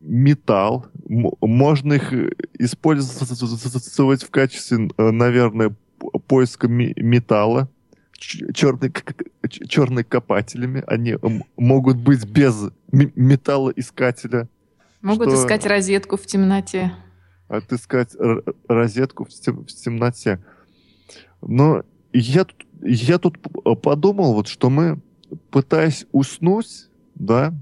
B: металл. Можно их использовать в качестве, э, наверное, поиска металла. Черный, черный копателями. Они могут быть без металлоискателя.
C: Могут что... искать розетку в темноте.
B: Отыскать розетку в, тем, в темноте. Но я тут, я тут подумал, вот, что мы, пытаясь уснуть, да,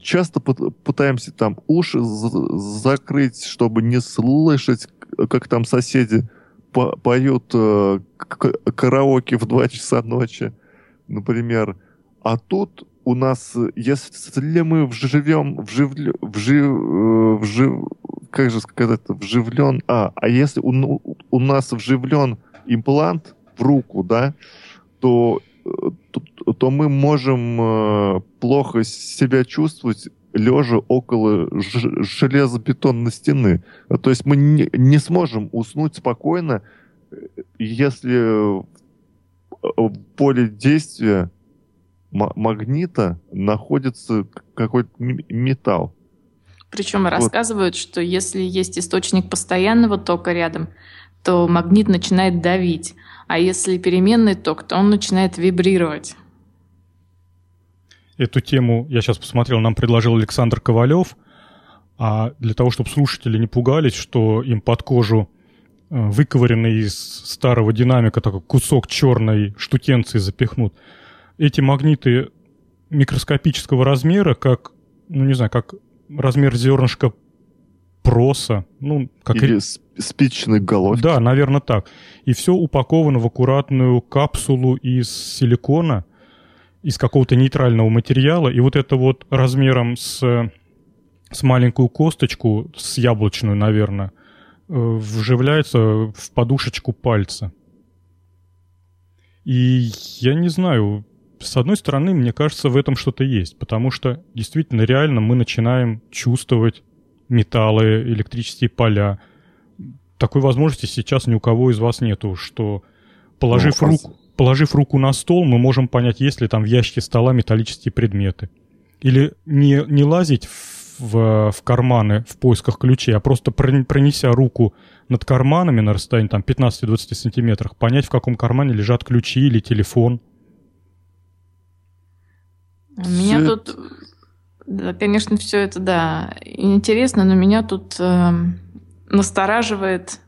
B: часто пытаемся там уши закрыть, чтобы не слышать, как там соседи по поют э, караоке в 2 часа ночи, например. А тут у нас, если мы вживем, вживлю, вжив, э, вжив, как же сказать, вживлен, а, а если у, у нас вживлен имплант в руку, да, то то, мы можем э, плохо себя чувствовать лежа около железобетонной стены. То есть мы не, не сможем уснуть спокойно, если в поле действия магнита находится какой-то металл.
C: Причем вот. рассказывают, что если есть источник постоянного тока рядом, то магнит начинает давить. А если переменный ток, то он начинает вибрировать.
A: Эту тему я сейчас посмотрел, нам предложил Александр Ковалев. А для того, чтобы слушатели не пугались, что им под кожу э, выковыренный из старого динамика такой кусок черной штукенции запихнут. Эти магниты микроскопического размера, как, ну не знаю, как размер зернышка проса. Ну, как
B: Или спичечной головки.
A: Да, наверное, так. И все упаковано в аккуратную капсулу из силикона, из какого-то нейтрального материала. И вот это вот размером с, с маленькую косточку, с яблочную, наверное, э, вживляется в подушечку пальца. И я не знаю, с одной стороны, мне кажется, в этом что-то есть, потому что действительно реально мы начинаем чувствовать металлы, электрические поля. Такой возможности сейчас ни у кого из вас нету, что положив, ну, руку, положив руку на стол, мы можем понять, есть ли там в ящике стола металлические предметы. Или не, не лазить в, в карманы в поисках ключей, а просто пронеся руку над карманами на расстоянии там 15-20 сантиметрах, понять, в каком кармане лежат ключи или телефон.
C: У меня тут да, конечно, все это, да, интересно, но меня тут э, настораживает,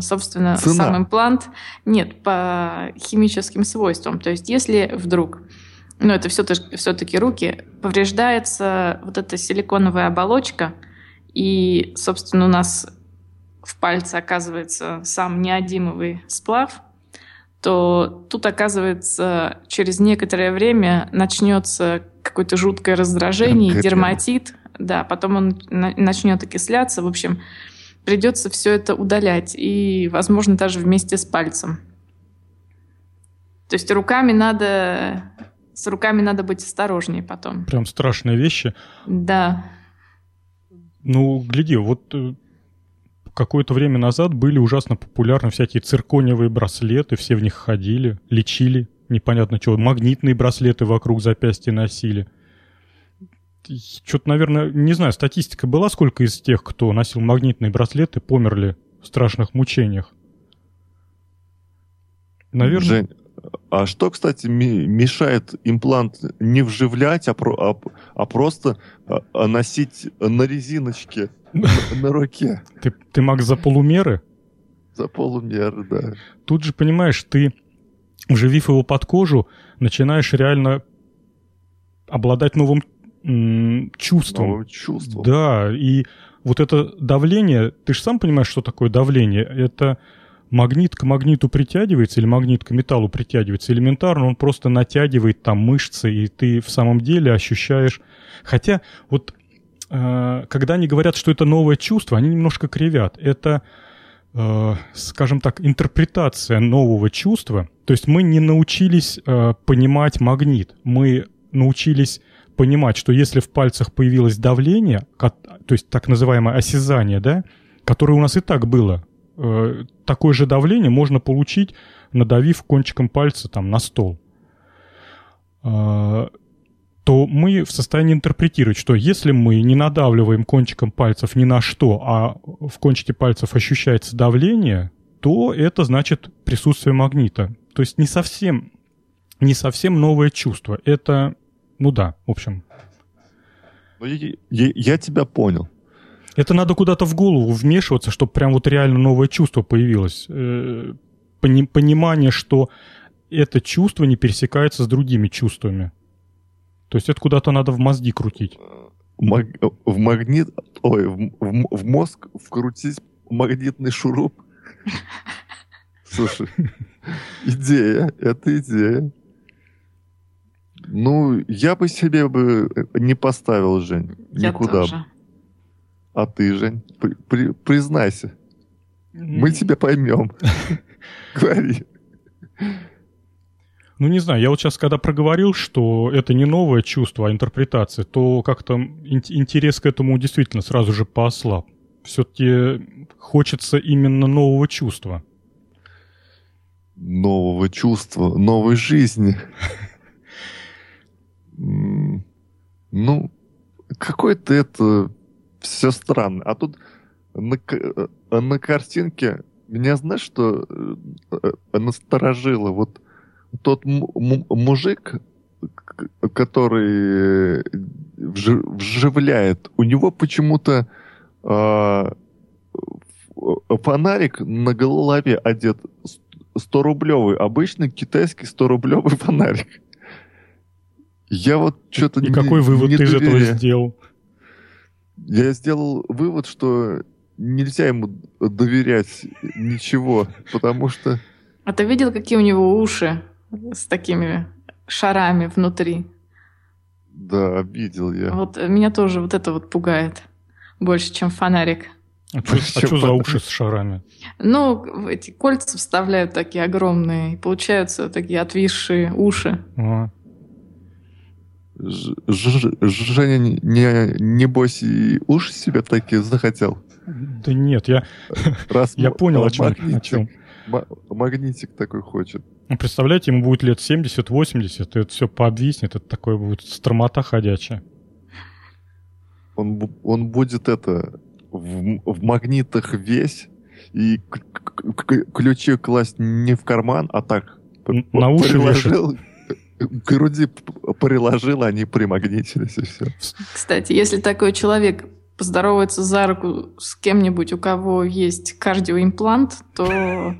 C: собственно, Цена. сам имплант. Нет, по химическим свойствам. То есть, если вдруг, ну, это все-таки, руки, повреждается вот эта силиконовая оболочка, и, собственно, у нас в пальце оказывается сам неодимовый сплав, то тут, оказывается, через некоторое время начнется какое-то жуткое раздражение, дерматит, да, потом он начнет окисляться, в общем, придется все это удалять, и, возможно, даже вместе с пальцем. То есть руками надо, с руками надо быть осторожнее потом.
A: Прям страшные вещи.
C: Да.
A: Ну, гляди, вот э, какое-то время назад были ужасно популярны всякие циркониевые браслеты, все в них ходили, лечили, непонятно чего, магнитные браслеты вокруг запястья носили. Что-то, наверное, не знаю, статистика была, сколько из тех, кто носил магнитные браслеты, померли в страшных мучениях.
B: Наверное... Жень, а что, кстати, мешает имплант не вживлять, а, про, а, а просто а, а носить на резиночке на, на руке?
A: Ты, ты, Макс, за полумеры?
B: За полумеры, да.
A: Тут же, понимаешь, ты, вживив его под кожу, начинаешь реально обладать новым чувством.
B: Новым чувством.
A: Да, и вот это давление, ты же сам понимаешь, что такое давление? Это магнит к магниту притягивается или магнит к металлу притягивается элементарно, он просто натягивает там мышцы, и ты в самом деле ощущаешь... Хотя вот э, когда они говорят, что это новое чувство, они немножко кривят. Это, э, скажем так, интерпретация нового чувства. То есть мы не научились э, понимать магнит. Мы научились понимать, что если в пальцах появилось давление, то есть так называемое осязание, да, которое у нас и так было Э, такое же давление можно получить, надавив кончиком пальца там, на стол. Э, то мы в состоянии интерпретировать, что если мы не надавливаем кончиком пальцев ни на что, а в кончике пальцев ощущается давление, то это значит присутствие магнита. То есть не совсем, не совсем новое чувство. Это, ну да, в общем.
B: Ну, я, я, я тебя понял.
A: Это надо куда-то в голову вмешиваться, чтобы прям вот реально новое чувство появилось. Э, пони- понимание, что это чувство не пересекается с другими чувствами. То есть это куда-то надо в мозги крутить.
B: Маг... В магнит... Ой, в, в, в мозг вкрутить магнитный шуруп. Слушай, идея, это идея. Ну, я бы себе бы не поставил, Жень. Я никуда. Тоже. А ты, Жень, при, при, признайся. Мы тебя поймем. Говори.
A: Ну, не знаю, я вот сейчас, когда проговорил, что это не новое чувство, а интерпретация, то как-то интерес к этому действительно сразу же поослаб. Все-таки хочется именно нового чувства.
B: Нового чувства, новой жизни. Ну, какой-то это все странно. А тут на, э, на картинке меня, знаешь, что э, э, насторожило? Вот тот мужик, который вживляет, у него почему-то э, фонарик на голове одет 100-рублевый, обычный китайский 100-рублевый фонарик. Я вот что-то
A: И не, какой вывод не ты из этого сделал?
B: Я сделал вывод, что нельзя ему доверять ничего, потому что...
C: А ты видел, какие у него уши с такими шарами внутри?
B: Да, видел я.
C: Вот меня тоже вот это вот пугает больше, чем фонарик.
A: А что, а что за уши с шарами?
C: Ну, эти кольца вставляют такие огромные, и получаются такие отвисшие уши. А.
B: Женя, не, небось, и уши себе такие захотел?
A: Да нет, я, Раз я понял, о чем, магнитик, о чем.
B: Магнитик такой хочет.
A: Ну, представляете, ему будет лет 70-80, и это все пообвиснет, это такое будет стромота ходячая.
B: Он, он будет это в, в магнитах весь, и ключи класть не в карман, а так
A: на уши вешать
B: к груди приложил, они примагнитились, и все.
C: Кстати, если такой человек поздоровается за руку с кем-нибудь, у кого есть кардиоимплант, то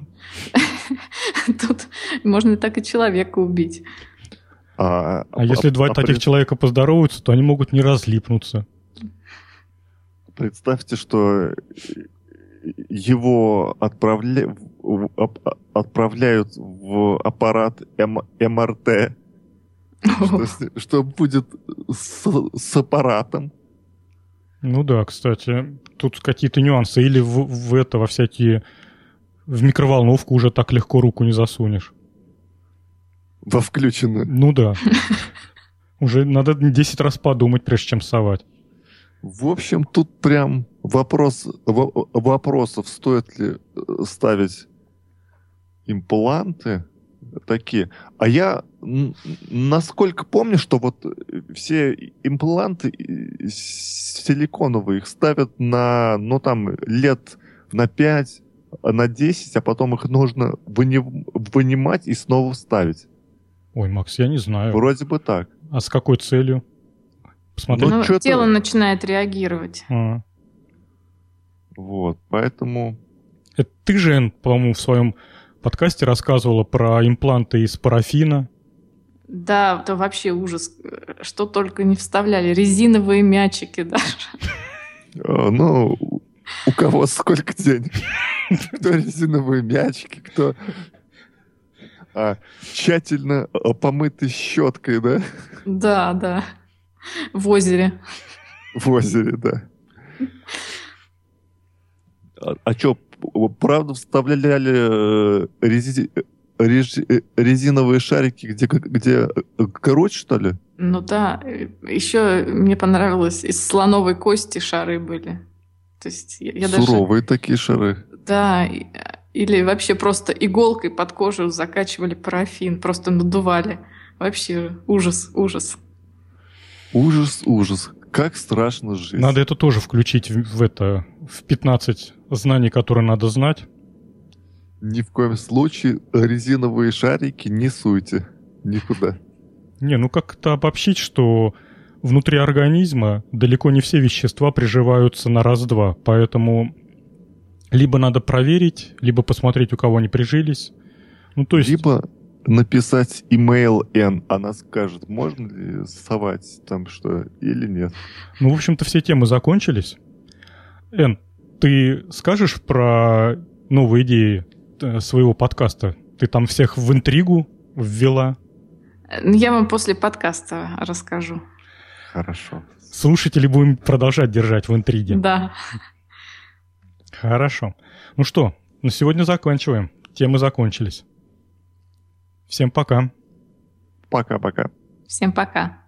C: тут можно так и человека убить.
A: А, а если два а таких человека поздороваются, то они могут не разлипнуться.
B: Представьте, что его отправля... отправляют в аппарат МРТ, что, что будет с, с аппаратом?
A: Ну да, кстати, тут какие-то нюансы. Или в, в это, во всякие... В микроволновку уже так легко руку не засунешь.
B: Во включенную?
A: Ну да. Уже надо 10 раз подумать, прежде чем совать.
B: В общем, тут прям вопрос, вопросов, стоит ли э, ставить импланты такие. А я насколько помню, что вот все импланты силиконовые их ставят на, ну там, лет на 5, на 10, а потом их нужно вынимать и снова ставить.
A: Ой, Макс, я не знаю.
B: Вроде бы так.
A: А с какой целью?
C: Посмотри. Ну, ну тело начинает реагировать. А.
B: Вот, поэтому...
A: Это ты же, по-моему, в своем подкасте рассказывала про импланты из парафина.
C: Да, это вообще ужас. Что только не вставляли. Резиновые мячики даже.
B: А, ну, у кого сколько денег? Кто резиновые мячики, кто а, тщательно помытый щеткой, да?
C: Да, да. В озере.
B: В озере, да. А, а что, правда вставляли э, рези, рези, э, резиновые шарики, где, где э, короче, что ли?
C: Ну да. Еще мне понравилось, из слоновой кости шары были. То есть я, я
B: Суровые даже... такие шары.
C: Да, или вообще просто иголкой под кожу закачивали парафин, просто надували. Вообще ужас, ужас.
B: Ужас, ужас. Как страшно жить.
A: Надо это тоже включить в, в это, в 15 знаний, которые надо знать.
B: Ни в коем случае резиновые шарики не суйте. Никуда.
A: Не, ну как-то обобщить, что внутри организма далеко не все вещества приживаются на раз-два, поэтому либо надо проверить, либо посмотреть, у кого они прижились. Ну, то есть...
B: Либо написать email N, она скажет, можно ли совать там что или нет.
A: Ну, в общем-то, все темы закончились. Н, ты скажешь про новые идеи э, своего подкаста? Ты там всех в интригу ввела?
C: Я вам после подкаста расскажу.
B: Хорошо.
A: Слушатели будем продолжать держать в интриге.
C: Да.
A: Хорошо. Ну что, на сегодня заканчиваем. Темы закончились. Всем пока.
B: Пока-пока.
C: Всем пока.